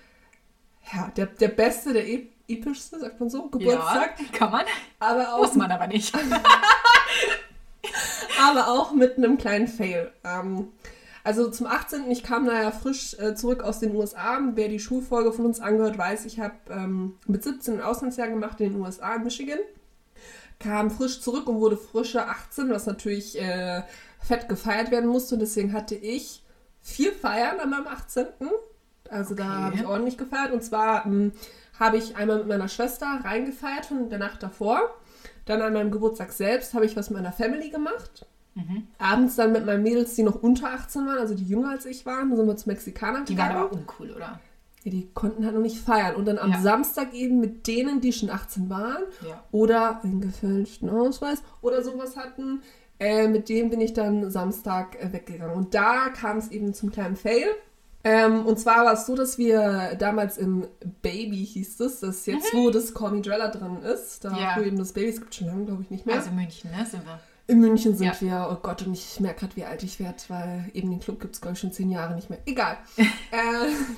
S2: ja, der, der beste, der ep epischste, sagt man so, Geburtstag.
S1: Ja, kann man.
S2: Aber, auch,
S1: Muss man aber nicht. [LAUGHS]
S2: aber auch mit einem kleinen Fail. Ähm, also zum 18. Ich kam da ja frisch äh, zurück aus den USA. Wer die Schulfolge von uns angehört, weiß, ich habe ähm, mit 17 ein Auslandsjahr gemacht in den USA, in Michigan. Kam frisch zurück und wurde frische 18, was natürlich äh, fett gefeiert werden musste. Und deswegen hatte ich vier Feiern an meinem 18. Also da
S1: Okay.
S2: habe ich ordentlich gefeiert. Und zwar ähm, habe ich einmal mit meiner Schwester reingefeiert von der Nacht davor. Dann an meinem Geburtstag selbst habe ich was mit meiner Family gemacht. Abends dann mit meinen Mädels, die noch unter 18 waren, also die jünger als ich waren, sind wir zum Mexikaner
S1: Die waren
S2: gegangen.
S1: aber uncool, oder?
S2: Ja, die konnten halt noch nicht feiern. Und dann am
S1: Ja.
S2: Samstag eben mit denen, die schon 18 waren
S1: Ja.
S2: oder einen gefälschten Ausweis oder sowas hatten, äh, mit dem bin ich dann Samstag äh, weggegangen. Und da kam es eben zum kleinen Fail. Ähm, und zwar war es so, dass wir damals im Baby hieß es, das ist jetzt, wo das Call Me Drella drin ist, da
S1: Mhm. Ja.
S2: wo eben das Baby, es gibt schon lange, glaube ich, nicht mehr.
S1: Also München, ne, sind wir.
S2: In München sind
S1: Ja.
S2: wir, oh Gott, und ich merke gerade, wie alt ich werde, weil eben den Club gibt es, glaube ich, schon zehn Jahre nicht mehr. Egal. [LAUGHS] äh,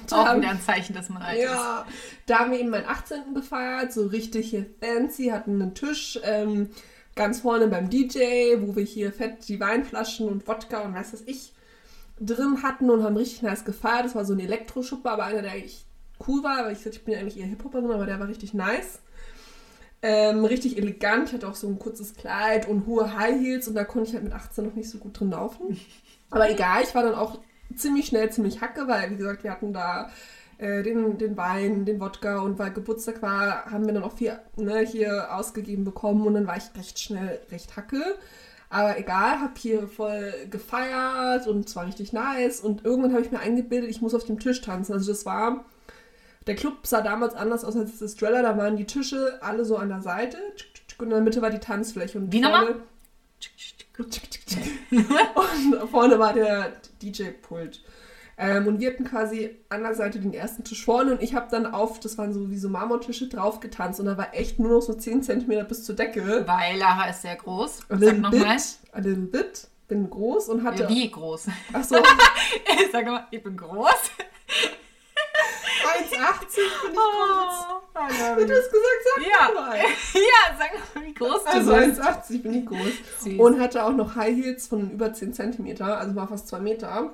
S2: da
S1: Auch
S2: haben-
S1: wieder ein Zeichen, dass man alt ist.
S2: ja, da haben wir eben meinen 18. gefeiert, so richtig hier fancy, hatten einen Tisch ähm, ganz vorne beim DJ, wo wir hier fett die Weinflaschen und Wodka und was weiß ich drin hatten und haben richtig nice gefeiert. Das war so ein Elektroschuppe, aber einer, der eigentlich cool war, weil ich, ich bin ja eigentlich eher Hip-Hopperin, aber der war richtig nice. Ähm, richtig elegant, hatte auch so ein kurzes Kleid und hohe High Heels und da konnte ich halt mit 18 noch nicht so gut drin laufen. Aber egal, ich war dann auch ziemlich schnell ziemlich hacke, weil wie gesagt, wir hatten da äh, den, den Wein, den Wodka und weil Geburtstag war, haben wir dann auch viel ne, hier ausgegeben bekommen und dann war ich recht schnell recht hacke. Aber egal, hab hier voll gefeiert und es war richtig nice und irgendwann habe ich mir eingebildet, ich muss auf dem Tisch tanzen. Also das war, der Club sah damals anders aus als das Strella, da waren die Tische alle so an der Seite und in der Mitte war die Tanzfläche. Und
S1: Wie
S2: vorne, [LAUGHS] und vorne war der DJ-Pult. Ähm, und wir hatten quasi an der Seite den ersten Tisch vorne und ich habe dann auf, das waren so wie so Marmortische, drauf getanzt und da war echt nur noch so 10 cm bis zur Decke.
S1: Weil Lara ist sehr groß.
S2: A
S1: Sag nochmal.
S2: a little bit. Bin groß und hatte.
S1: Wie groß?
S2: Achso, 1,80 [LAUGHS]
S1: Sag mal, ich bin groß.
S2: Bin ich groß.
S1: Oh, I love
S2: Du hast gesagt, sag
S1: Ja.
S2: mal. [LAUGHS]
S1: ja, sag mal, wie groß du
S2: Also
S1: bist.
S2: 1,80 bin ich groß.
S1: Süß.
S2: Und hatte auch noch High Heels von über 10 cm, also war fast 2 Meter.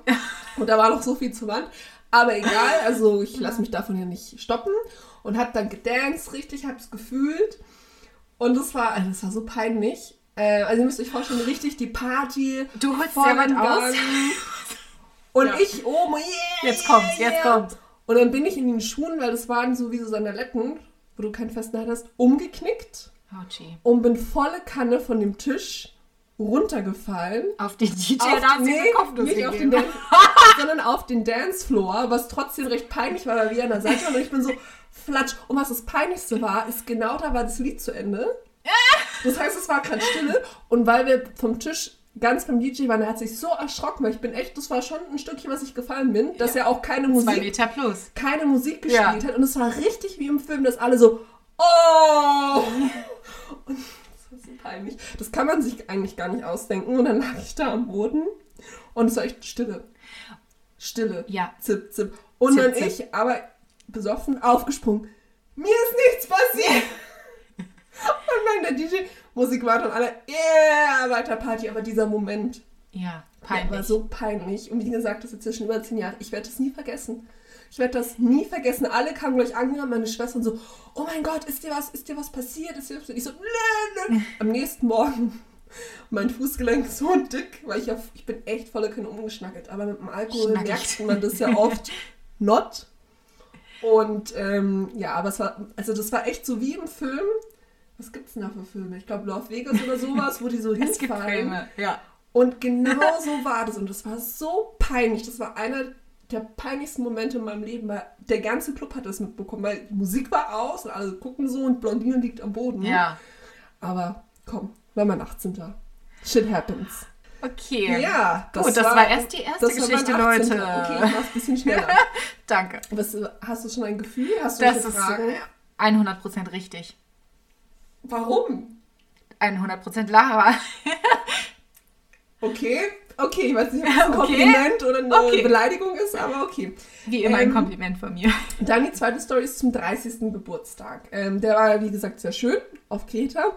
S2: Und da war noch so viel zur Wand. Aber egal, also ich lasse mich davon ja nicht stoppen. Und hab dann gedanced, richtig, hab's gefühlt. Und das war, also das war so peinlich. Äh, also ihr müsst euch vorstellen, richtig die Party.
S1: Du holst
S2: voll
S1: sehr weit
S2: im
S1: aus.
S2: Und
S1: Ja.
S2: ich oben, yeah,
S1: Jetzt kommt's, jetzt
S2: yeah.
S1: kommt's.
S2: Und dann bin ich in den Schuhen, weil das waren so wie so Sandaletten, wo du keinen festen hast, umgeknickt
S1: Autschi.
S2: und bin volle Kanne von dem Tisch runtergefallen.
S1: Auf den DJ,
S2: Auf-
S1: da
S2: nee,
S1: den Kopf
S2: nicht auf den. Dan- [LAUGHS] sondern auf den Dancefloor, was trotzdem recht peinlich war, weil wir an der Seite waren und ich bin so flatsch. Und was das Peinlichste war, ist genau da war das Lied zu Ende. [LAUGHS] Das heißt, es war gerade Stille und weil wir vom Tisch ganz beim DJ waren, er hat sich so erschrocken, weil ich bin echt, das war schon ein Stückchen, was ich gefallen bin, dass er auch keine
S1: Zwei
S2: Musik
S1: Meter plus.
S2: keine Musik gespielt
S1: Ja.
S2: hat. Und es war richtig wie im Film, dass alle so, oh! [LAUGHS] Und das war so peinlich. Das kann man sich eigentlich gar nicht ausdenken. Und dann lag ich da am Boden und es war echt Stille. Stille.
S1: Ja.
S2: Zip, zip. Und
S1: Zip,
S2: dann
S1: zip.
S2: ich, aber besoffen, aufgesprungen. Mir ist nichts passiert. [LAUGHS] und dann der DJ, Musik weiter und alle, yeah, weiter Party. Aber dieser Moment,
S1: Ja,
S2: der
S1: peinlich.
S2: war so peinlich. Und wie gesagt, das ist jetzt schon über zehn Jahre. Ich werde das nie vergessen. Ich werde das nie vergessen. Alle kamen gleich angerannt, meine Schwestern so, oh mein Gott, ist dir was, ist dir was passiert? Ist dir was? Ich so, nö, nö. Am nächsten Morgen, [LAUGHS] mein Fußgelenk so dick, weil ich, auf, ich bin echt volle Kanne umgeschnackelt. Aber mit dem Alkohol merkt man das ja oft [LAUGHS] not. Und ähm, ja, aber es war, also das war echt so wie im Film. Was gibt's denn da für Filme? Ich glaube, Love Vegas oder sowas, wo die so [LAUGHS]
S1: es gibt
S2: hinfallen.
S1: Filme. Ja.
S2: Und genau [LAUGHS] so war das. Und das war so peinlich. Das war einer der peinlichsten Momente in meinem Leben, weil der ganze Club hat das mitbekommen, weil die Musik war aus und alle gucken so und Blondine liegt am Boden.
S1: Ja.
S2: Aber komm, war mein 18. Shit happens.
S1: Okay.
S2: Ja,
S1: Gut, das war erst die erste
S2: das war
S1: Geschichte,
S2: 18..
S1: Leute.
S2: Okay, mach's ein bisschen schneller. [LAUGHS]
S1: Danke.
S2: Was, hast du schon ein Gefühl? Hast du
S1: Das ist
S2: Fragen?
S1: äh, 100% richtig.
S2: Warum?
S1: 100% Lara.
S2: Okay, okay, ich weiß nicht, ob das ein [LAUGHS]
S1: Okay.
S2: Kompliment oder eine
S1: Okay.
S2: Beleidigung ist, aber okay.
S1: Wie immer ein
S2: Ähm,
S1: Kompliment von mir.
S2: Dann die zweite Story ist zum 30. Geburtstag. Ähm, der war, wie gesagt, sehr schön auf Kreta,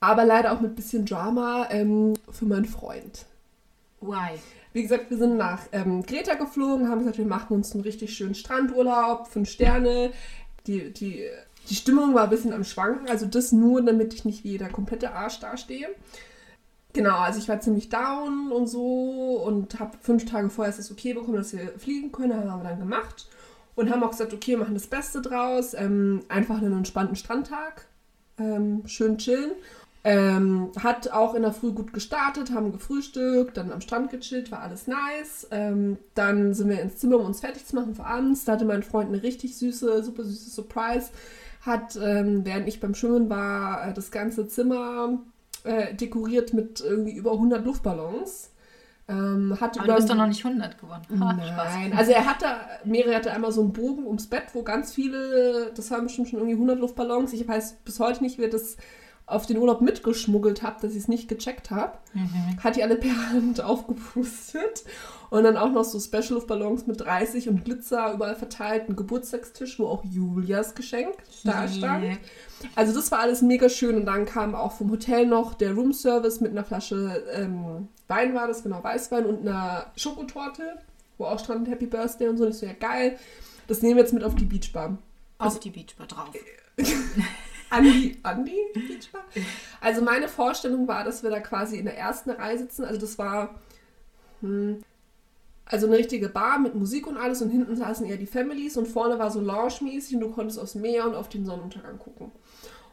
S2: aber leider auch mit bisschen Drama ähm, für meinen Freund.
S1: Why?
S2: Wie gesagt, wir sind nach ähm, Kreta geflogen, haben gesagt, wir machen uns einen richtig schönen Strandurlaub, fünf Sterne. Die, die, die Stimmung war ein bisschen am Schwanken, also das nur, damit ich nicht wie der komplette Arsch dastehe. Genau, also ich war ziemlich down und so und habe fünf Tage vorher es okay bekommen, dass wir fliegen können, haben wir dann gemacht und haben auch gesagt, okay, wir machen das Beste draus, ähm, einfach einen entspannten Strandtag, ähm, schön chillen. Ähm, hat auch in der Früh gut gestartet, haben gefrühstückt, dann am Strand gechillt, war alles nice. Ähm, dann sind wir ins Zimmer, um uns fertig zu machen für abends. Da hatte mein Freund eine richtig süße, super süße Surprise. Hat, ähm, während ich beim Schwimmen war, äh, das ganze Zimmer äh, dekoriert mit irgendwie über 100 Luftballons. Ähm, hat
S1: Aber du bist doch noch nicht 100 geworden. Ha,
S2: Nein, also er hatte, Mary hatte einmal so einen Bogen ums Bett, wo ganz viele, das waren bestimmt schon irgendwie 100 Luftballons. Ich weiß bis heute nicht, wer das auf den Urlaub mitgeschmuggelt hat, dass ich es nicht gecheckt habe. Hat die alle per Hand [LAUGHS] aufgepustet. Und dann auch noch so Special-Luftballons mit 30 und Glitzer überall verteilt. Ein Geburtstagstisch, wo auch Julias Geschenk da stand. Also das war alles mega schön. Und dann kam auch vom Hotel noch der Roomservice mit einer Flasche ähm, Wein war das, genau, Weißwein und einer Schokotorte, wo auch stand Happy Birthday und so. Und ich so, ja geil, das nehmen wir jetzt mit auf die Beachbar.
S1: Auf die Beachbar drauf. [LAUGHS]
S2: An die, an die Beachbar? Also meine Vorstellung war, dass wir da quasi in der ersten Reihe sitzen. Also das war hm, also eine richtige Bar mit Musik und alles und hinten saßen eher die Families und vorne war so lounge-mäßig und du konntest aufs Meer und auf den Sonnenuntergang gucken.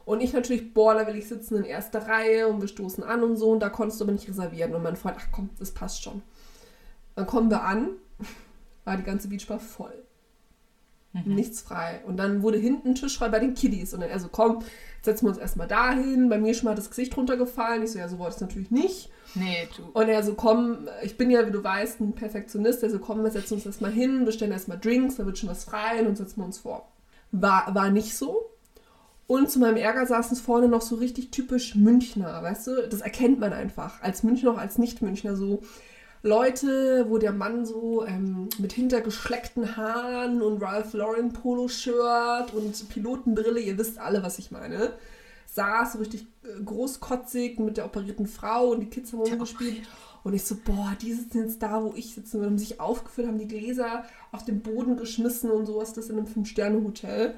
S2: Und ich natürlich, boah, da will ich sitzen in erster Reihe und wir stoßen an und so und da konntest du aber nicht reservieren. Und mein Freund, ach komm, das passt schon. Dann kommen wir an, [LAUGHS] war die ganze Beachbar voll. Nichts frei. Und dann wurde hinten ein Tisch frei bei den Kiddies. Und dann er so, komm, setzen wir uns erstmal dahin. Bei mir ist schon mal das Gesicht runtergefallen. Ich so, ja, so wollte ich es natürlich nicht.
S1: Nee, du.
S2: Und er so, komm, ich bin ja, wie du weißt, ein Perfektionist. Er so, komm, wir setzen uns erstmal hin, bestellen erstmal Drinks, da wird schon was frei und dann setzen wir uns vor. War, war nicht so. Und zu meinem Ärger saßen es vorne noch so richtig typisch Münchner, weißt du? Das erkennt man einfach. Als Münchner, auch als Nicht-Münchner. So Leute, wo der Mann so ähm, mit hintergeschleckten Haaren und Ralph Lauren Polo-Shirt und Pilotenbrille, ihr wisst alle, was ich meine, saß so richtig äh, großkotzig mit der operierten Frau und die Kids haben rumgespielt. Und ich so, boah, die sitzen jetzt da, wo ich sitze. Und haben sich aufgeführt, haben die Gläser auf den Boden geschmissen und sowas, das in einem Fünf-Sterne-Hotel.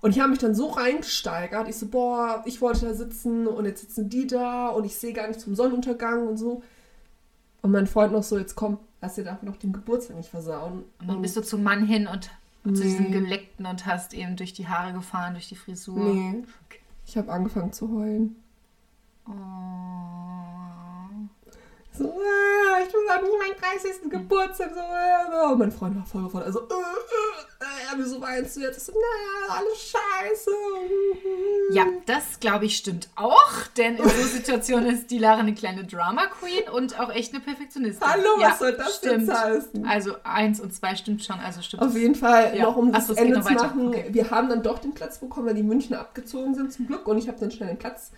S2: Und ich habe mich dann so reingesteigert. Ich so, boah, ich wollte da sitzen und jetzt sitzen die da und ich sehe gar nicht zum Sonnenuntergang und so. Und mein Freund noch so, jetzt komm, lass dir davon noch den Geburtstag nicht versauen.
S1: Und dann bist du zum Mann hin und zu
S2: Nee.
S1: diesem Geleckten und hast eben durch die Haare gefahren, durch die Frisur.
S2: Nee, ich habe angefangen zu heulen.
S1: Oh.
S2: So, äh, ich will auch nicht meinen 30. Geburtstag. So, äh, und mein Freund war voll gefordert. Also, äh, äh, äh, wieso weinst du jetzt? So, naja, alles scheiße.
S1: Ja, das glaube ich stimmt auch, denn in so Situationen ist die Lara eine kleine Drama Queen und auch echt eine Perfektionistin.
S2: Hallo,
S1: ja,
S2: was soll das
S1: stimmt.
S2: jetzt heißen?
S1: Also eins und zwei stimmt schon, also stimmt.
S2: Auf jeden Fall,
S1: Ja.
S2: noch um
S1: Ach
S2: das
S1: so, es geht
S2: Ende zu machen.
S1: Okay.
S2: Wir haben dann doch den Platz bekommen, weil die Münchner abgezogen sind zum Glück. Und ich habe dann schnell den Platz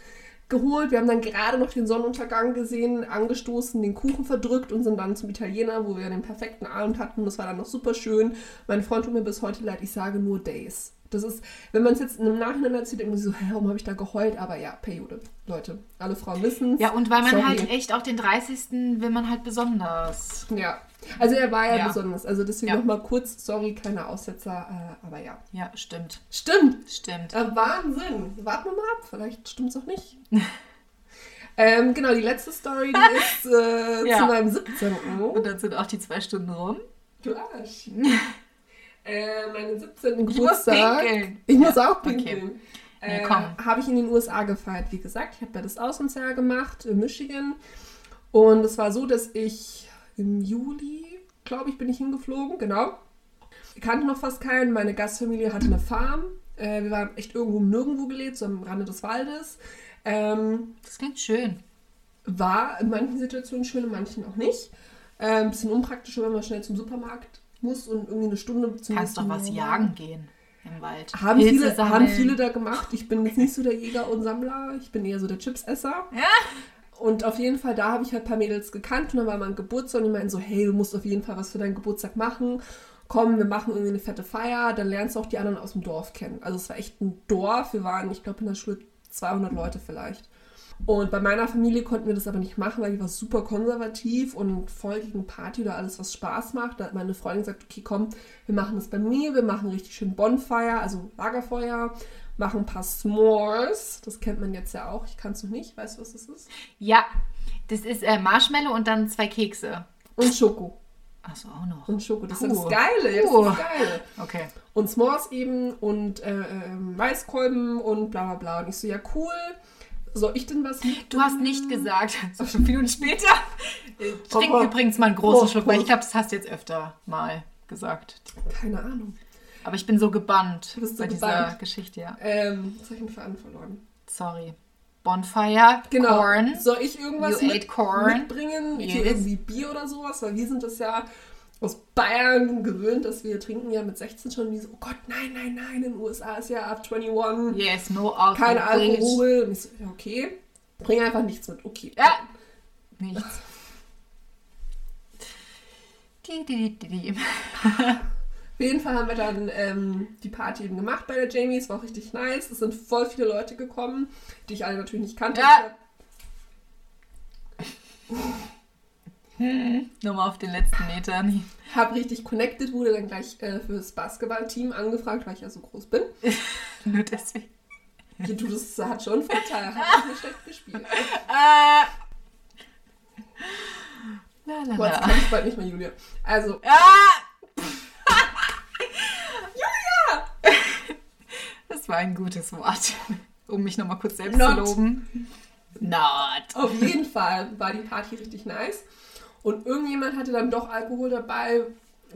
S2: geholt. Wir haben dann gerade noch den Sonnenuntergang gesehen, angestoßen, den Kuchen verdrückt und sind dann zum Italiener, wo wir den perfekten Abend hatten. Das war dann noch super schön. Mein Freund tut mir bis heute leid, ich sage nur Days. Das ist, wenn man es jetzt im Nachhinein erzählt, sich so, hä, warum habe ich da geheult? Aber ja, Periode. Leute, alle Frauen wissen
S1: Ja, und weil man
S2: Sorry.
S1: halt echt auch den 30. will man halt besonders.
S2: Ja. Also er war ja,
S1: Ja.
S2: besonders. Also deswegen
S1: Ja.
S2: nochmal kurz, sorry, keine Aussetzer, äh, aber ja.
S1: Ja, stimmt.
S2: Stimmt.
S1: Stimmt.
S2: Äh, Wahnsinn. Warten wir mal ab, vielleicht stimmt es auch nicht. [LAUGHS] ähm, genau, die letzte Story, die [LAUGHS] ist äh,
S1: Ja.
S2: zu meinem 17.
S1: Und dann sind auch die zwei Stunden rum.
S2: Du Arsch. [LAUGHS] äh, meinen 17.
S1: Ich muss
S2: Geburtstag. Ich muss auch
S1: okay.
S2: pinkeln.
S1: Nee,
S2: Äh,
S1: komm.
S2: habe ich in den USA gefeiert, wie gesagt. Ich habe ja das Auslandsjahr gemacht in Michigan. Und es war so, dass ich im Juli, glaube ich, bin ich hingeflogen, genau. Ich kannte noch fast keinen. Meine Gastfamilie hatte eine Farm. Äh, wir waren echt irgendwo Nirgendwo gelebt, so am Rande des Waldes. Ähm,
S1: Das klingt schön.
S2: war in manchen Situationen schön, in manchen auch nicht. Äh, ein bisschen unpraktischer, wenn man schnell zum Supermarkt muss und irgendwie eine Stunde zum
S1: Kannst doch was jagen gehen im Wald.
S2: Haben
S1: Pilze
S2: viele,
S1: sammeln.
S2: haben viele da gemacht. Ich bin jetzt nicht so der Jäger und Sammler. Ich bin eher so der Chipsesser.
S1: Ja.
S2: Und auf jeden Fall, da habe ich halt ein paar Mädels gekannt. Und dann war mein Geburtstag und die meinten so, hey, du musst auf jeden Fall was für deinen Geburtstag machen. Komm, wir machen irgendwie eine fette Feier. Dann lernst du auch die anderen aus dem Dorf kennen. Also es war echt ein Dorf. Wir waren, ich glaube, in der Schule 200 Leute vielleicht. Und bei meiner Familie konnten wir das aber nicht machen, weil die war super konservativ und voll gegen Party oder alles, was Spaß macht. Da hat meine Freundin gesagt, okay, komm, wir machen das bei mir, wir machen richtig schön Bonfire, also Lagerfeuer, machen ein paar S'mores. Das kennt man jetzt ja auch. Ich kann es noch nicht. Weißt du, was das ist?
S1: Ja, das ist äh, Marshmallow und dann zwei Kekse.
S2: Und Schoko.
S1: Achso, auch noch.
S2: Und Schoko. Das ist das Geile. Ja, das ist das Geile.
S1: Okay.
S2: Und S'mores eben und äh, äh, Maiskolben und bla bla bla. Und ich so, ja, cool. Soll ich denn was mit?
S1: Du hast nicht gesagt, [LAUGHS] so fünf Minuten später. Ich trinke übrigens mal einen großen Schluck, weil ich glaube, das hast du jetzt öfter mal gesagt.
S2: Keine Ahnung.
S1: Aber ich bin so gebannt
S2: bist
S1: bei dieser
S2: gebannt.
S1: Geschichte, ja.
S2: Ähm, jetzt habe ich den Faden verloren.
S1: Sorry. Bonfire,
S2: Genau.
S1: Corn.
S2: Soll ich irgendwas mit, mitbringen?
S1: Yes.
S2: Irgendwie Bier oder sowas? Weil wir sind das ja aus Bayern gewöhnt, dass wir trinken ja mit 16 schon. Und die so, oh Gott, nein, nein, nein, in den USA ist ja ab 21
S1: Yes, no alcohol.
S2: kein. Alkohol. Und ich so, ja, okay. Bring einfach nichts mit. Okay.
S1: Ja. Nichts. Die, die, die, die.
S2: Auf jeden Fall haben wir dann ähm, die Party eben gemacht bei der Jamie. Es war auch richtig nice. Es sind voll viele Leute gekommen, die ich alle natürlich nicht kannte.
S1: Ja. [LAUGHS] Nochmal auf den letzten Metern.
S2: Ich habe richtig connected, wurde dann gleich äh, fürs Basketballteam angefragt, weil ich ja so groß bin. [LAUGHS]
S1: Nur deswegen.
S2: Ja, du, das hat schon einen Vorteil. Hat nicht schlecht gespielt.
S1: Ah. [LAUGHS] La, la,
S2: Boah, kann ich bald nicht mehr, Julia. Also,
S1: Ah! Das war ein gutes Wort, um mich nochmal kurz selbst
S2: Not.
S1: zu loben. Not.
S2: auf jeden Fall war die Party richtig nice. Und irgendjemand hatte dann doch Alkohol dabei.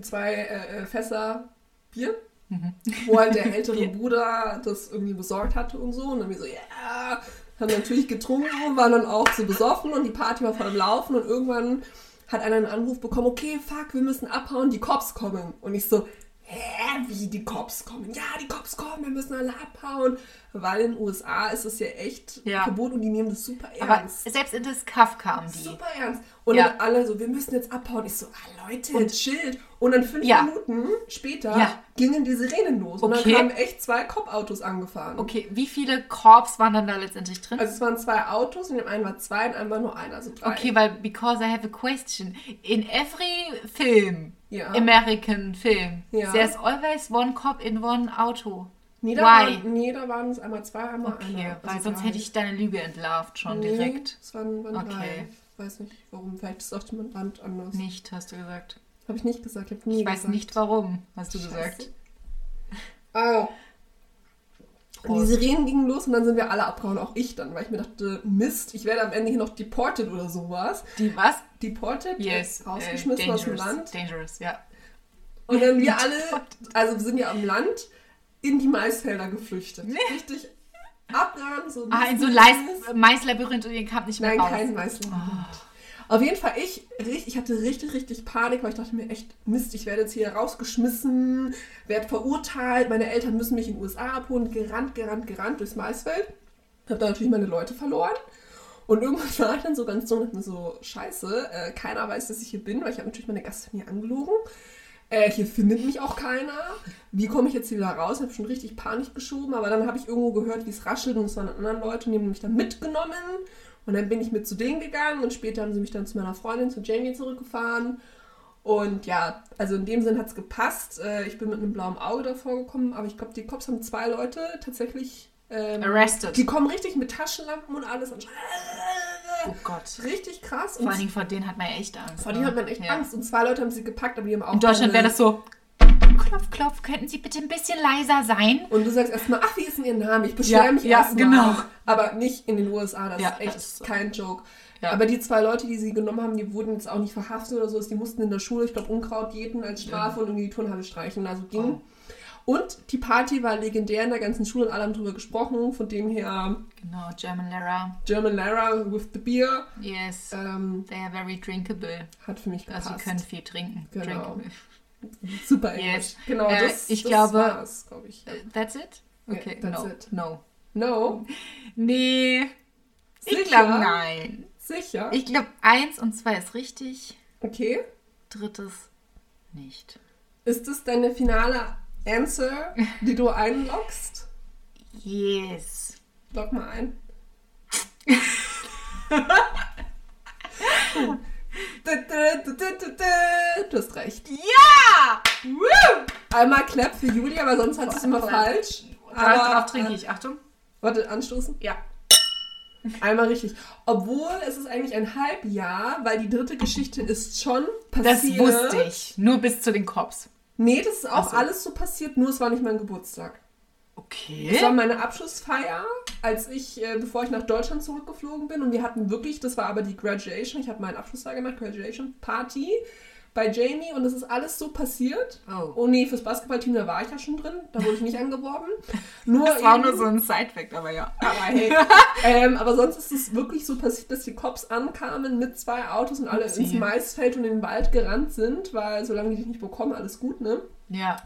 S2: Zwei äh, äh, Fässer Bier. Wo halt der ältere. [LAUGHS] Bruder das irgendwie besorgt hatte und so. Und dann wir so, ja, haben natürlich getrunken, waren dann auch so besoffen und die Party war voll am Laufen und irgendwann hat einer einen Anruf bekommen, okay, fuck, wir müssen abhauen, die Cops kommen. Und ich so, hä, wie die Cops kommen? Ja, die Cops kommen, wir müssen alle abhauen. Weil in den USA ist es ja echt
S1: Ja.
S2: verboten und die nehmen das super
S1: Aber
S2: ernst.
S1: selbst in das Kaff kamen die.
S2: Super ernst. Und
S1: Ja.
S2: dann alle so, wir müssen jetzt abhauen. Ich so, ah Leute, chillt. Und dann fünf
S1: Ja.
S2: Minuten später gingen die Sirenen los. Und
S1: Okay.
S2: dann kamen echt zwei Cop-Autos angefahren.
S1: Okay, wie viele Korps waren dann da letztendlich drin?
S2: Also es waren zwei Autos, in dem einen war zwei, in einem war nur einer, also drei.
S1: Okay, weil because I have a question. In every film,
S2: Ja.
S1: American film,
S2: Ja.
S1: there's always one cop in one auto.
S2: Nee, da,
S1: Why?
S2: waren, nee, da waren es einmal zwei, einmal
S1: Okay,
S2: einer.
S1: weil
S2: Also
S1: sonst
S2: drei.
S1: hätte ich deine Lüge entlarvt schon
S2: Nee,
S1: direkt.
S2: es waren, waren drei.
S1: Okay.
S2: Ich weiß nicht warum. Vielleicht ist auch jemand Land anders.
S1: Nicht, hast du gesagt.
S2: Habe ich nicht gesagt. Ich, hab nie
S1: Ich weiß
S2: gesagt.
S1: nicht warum, hast du
S2: Scheiße.
S1: gesagt.
S2: Ah. Und die. Sirenen gingen los und dann sind wir alle abgehauen, auch ich dann, weil ich mir dachte, Mist, ich werde am Ende hier noch deported oder sowas.
S1: Die was?
S2: Deported?
S1: Yes.
S2: äh, Rausgeschmissen
S1: äh,
S2: aus dem Land.
S1: Dangerous, ja.
S2: Und dann wir [LAUGHS] alle, also wir sind ja am Land, in die Maisfelder geflüchtet. Richtig abgerannt. So
S1: Ah, in so ein. Maislabyrinth und ihr kamt nicht mehr
S2: Nein,
S1: raus.
S2: kein Maislabyrinth. Auf jeden Fall, ich, ich hatte richtig, richtig Panik, weil ich dachte mir echt, Mist, ich werde jetzt hier rausgeschmissen, werde verurteilt, meine Eltern müssen mich in den USA abholen, gerannt, gerannt, gerannt durchs Maisfeld. Habe da natürlich meine Leute verloren. Und irgendwann [LAUGHS] war ich dann so ganz dumm und so, scheiße, äh, keiner weiß, dass ich hier bin, weil ich habe natürlich meine Gastfamilie angelogen. Äh, hier findet mich auch keiner. Wie komme ich jetzt hier wieder raus? Ich habe schon richtig Panik geschoben, aber dann habe ich irgendwo gehört, wie es raschelt und es waren andere Leute die haben mich dann mitgenommen. Und dann bin ich mit zu denen gegangen und später haben sie mich dann zu meiner Freundin, zu Jamie zurückgefahren. Und ja, also in dem Sinn hat es gepasst. Äh, ich bin mit einem blauen Auge davor gekommen, aber ich glaube, die Cops haben zwei Leute tatsächlich. Ähm,
S1: Arrested.
S2: Die kommen richtig mit Taschenlampen und alles und
S1: Oh Gott.
S2: richtig krass.
S1: Vor allen Dingen vor denen hat man echt Angst.
S2: vor denen hat man echt
S1: Ja.
S2: Angst. Und zwei Leute haben sie gepackt, aber die haben auch.
S1: In Deutschland wäre das so. Klopf, klopf, könnten Sie bitte ein bisschen leiser sein?
S2: Und du sagst erstmal, ach, wie ist denn Ihr Name? Ich beschwere
S1: Ja,
S2: mich
S1: ja,
S2: erstmal.
S1: genau.
S2: Aber nicht in den USA, das
S1: Ja,
S2: ist echt
S1: das ist so.
S2: kein Joke.
S1: Ja.
S2: Aber die zwei Leute, die sie genommen haben, die wurden jetzt auch nicht verhaftet oder so. Die mussten in der Schule, ich glaube, Unkraut jäten als Strafe und irgendwie die Turnhalle streichen. Also ging.
S1: Oh.
S2: Und die Party war legendär in der ganzen Schule und alle haben drüber gesprochen. Von dem her
S1: Genau, German Lara.
S2: German Lara with the beer
S1: Yes.
S2: ähm,
S1: They are very drinkable.
S2: hat für mich
S1: Also
S2: gepasst.
S1: sie können viel trinken.
S2: Genau.
S1: Drinkable.
S2: Super Englisch.
S1: Yes.
S2: Genau,
S1: Äh,
S2: das,
S1: ich
S2: das
S1: glaube-
S2: war's, glaube ich. Ja.
S1: That's it? Okay,
S2: that's
S1: no.
S2: it.
S1: No.
S2: No,
S1: Nee. Ich
S2: Sicher?
S1: glaube nein.
S2: sicher.
S1: Ich glaube eins und zwei ist richtig.
S2: okay.
S1: Drittes nicht.
S2: Ist das deine finale Answer, die du einloggst?
S1: Yes.
S2: Log mal ein. [LAUGHS] Du hast recht.
S1: Ja!
S2: Einmal Clap für Julia, aber sonst hat es immer falsch.
S1: Darauf
S2: Aber,
S1: trinke ich. Achtung.
S2: Warte, anstoßen.
S1: Ja.
S2: Einmal richtig. Obwohl es ist eigentlich ein Halbjahr, weil die dritte Geschichte ist schon
S1: Das
S2: passiert.
S1: wusste ich. Nur bis zu den Cops.
S2: Nee, das ist auch
S1: so.
S2: alles so passiert, nur es war nicht mein Geburtstag.
S1: Okay.
S2: Das war meine Abschlussfeier, als ich, äh, bevor ich nach Deutschland zurückgeflogen bin. Und wir hatten wirklich, das war aber die Graduation, ich habe meinen Abschluss da gemacht, Graduation Party, bei Jamie und es ist alles so passiert.
S1: Oh.
S2: Oh nee, fürs Basketballteam, da war ich ja schon drin. Da wurde ich nicht angeworben. [LAUGHS] Nur
S1: Das war
S2: eben-
S1: nur so ein Sidefact, aber ja.
S2: aber hey. [LAUGHS] ähm, aber sonst ist es wirklich so passiert, dass die Cops ankamen mit zwei Autos und alle
S1: Upsi.
S2: ins Maisfeld und in den Wald gerannt sind, weil solange die dich nicht bekommen, alles gut, ne?
S1: Ja.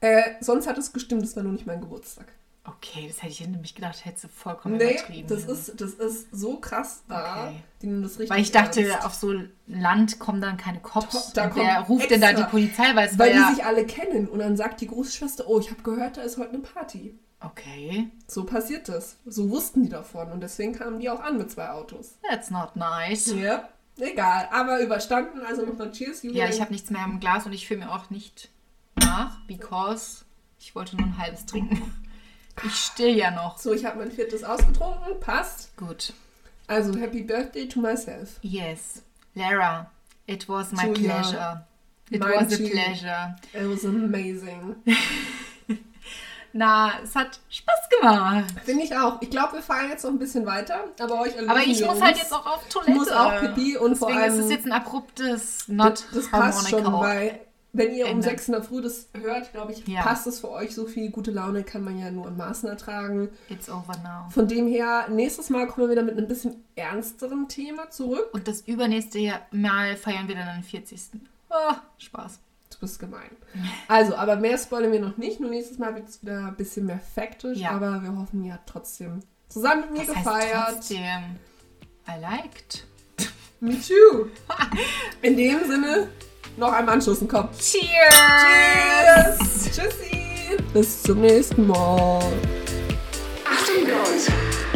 S2: Äh, sonst hat es gestimmt, das war nur nicht mein Geburtstag.
S1: Okay, das hätte ich nämlich gedacht, hätte sie vollkommen
S2: Nee,
S1: übertrieben.
S2: das ist, das ist so krass da,
S1: Okay.
S2: die nehmen das richtig
S1: Weil ich dachte,
S2: ernst.
S1: auf so Land kommen dann keine Cops.
S2: Da
S1: Und wer ruft denn da die Polizei? Weil es
S2: Weil die
S1: ja...
S2: sich alle kennen und dann sagt die Großschwester, oh, ich habe gehört, da ist heute eine Party.
S1: Okay,
S2: So passiert das. So wussten die davon und deswegen kamen die auch an mit zwei Autos.
S1: that's not nice.
S2: Ja, egal, aber überstanden, also nochmal Cheers, Julia.
S1: Ja, ich habe nichts mehr im Glas und ich fühle mir auch nicht nach, because ich wollte nur ein halbes trinken. Ich still ja noch.
S2: So, ich habe mein viertes ausgetrunken, passt.
S1: Gut.
S2: Also, Happy Birthday to myself.
S1: Yes. Lara, it was my
S2: Julia.
S1: pleasure. It
S2: Mine
S1: was a
S2: too.
S1: pleasure.
S2: It was amazing. [LAUGHS]
S1: Na, es hat Spaß gemacht.
S2: Finde ich auch. Ich glaube, wir fahren jetzt noch ein bisschen weiter, aber euch erlösen
S1: Aber ich muss halt jetzt auch auf Toilette.
S2: muss auch Pipi und vor
S1: Deswegen
S2: allem-
S1: ist es jetzt ein abruptes Not
S2: Das, das passt schon,
S1: Harmonica.
S2: weil wenn ihr um
S1: Ende.
S2: 6 in der Früh das hört, glaube ich,
S1: Ja.
S2: passt es für euch so viel. Gute Laune kann man ja nur in Maßen ertragen.
S1: It's over now.
S2: Von dem her, nächstes Mal kommen wir wieder mit einem bisschen ernsteren Thema zurück.
S1: Und das übernächste Mal feiern wir dann den 40. Oh, Spaß.
S2: Du bist gemein. Also, aber mehr spoilern wir noch nicht. Nur nächstes Mal wird es wieder ein bisschen mehr faktisch.
S1: Ja.
S2: Aber wir hoffen, ihr habt trotzdem zusammen mit mir
S1: Das
S2: gefeiert.
S1: trotzdem, I liked.
S2: Me too. [LAUGHS] In dem Sinne, noch einmal anstoßen. Komm.
S1: Cheers!
S2: Cheers! Tschüssi! Bis zum nächsten Mal. Achtung, Gold!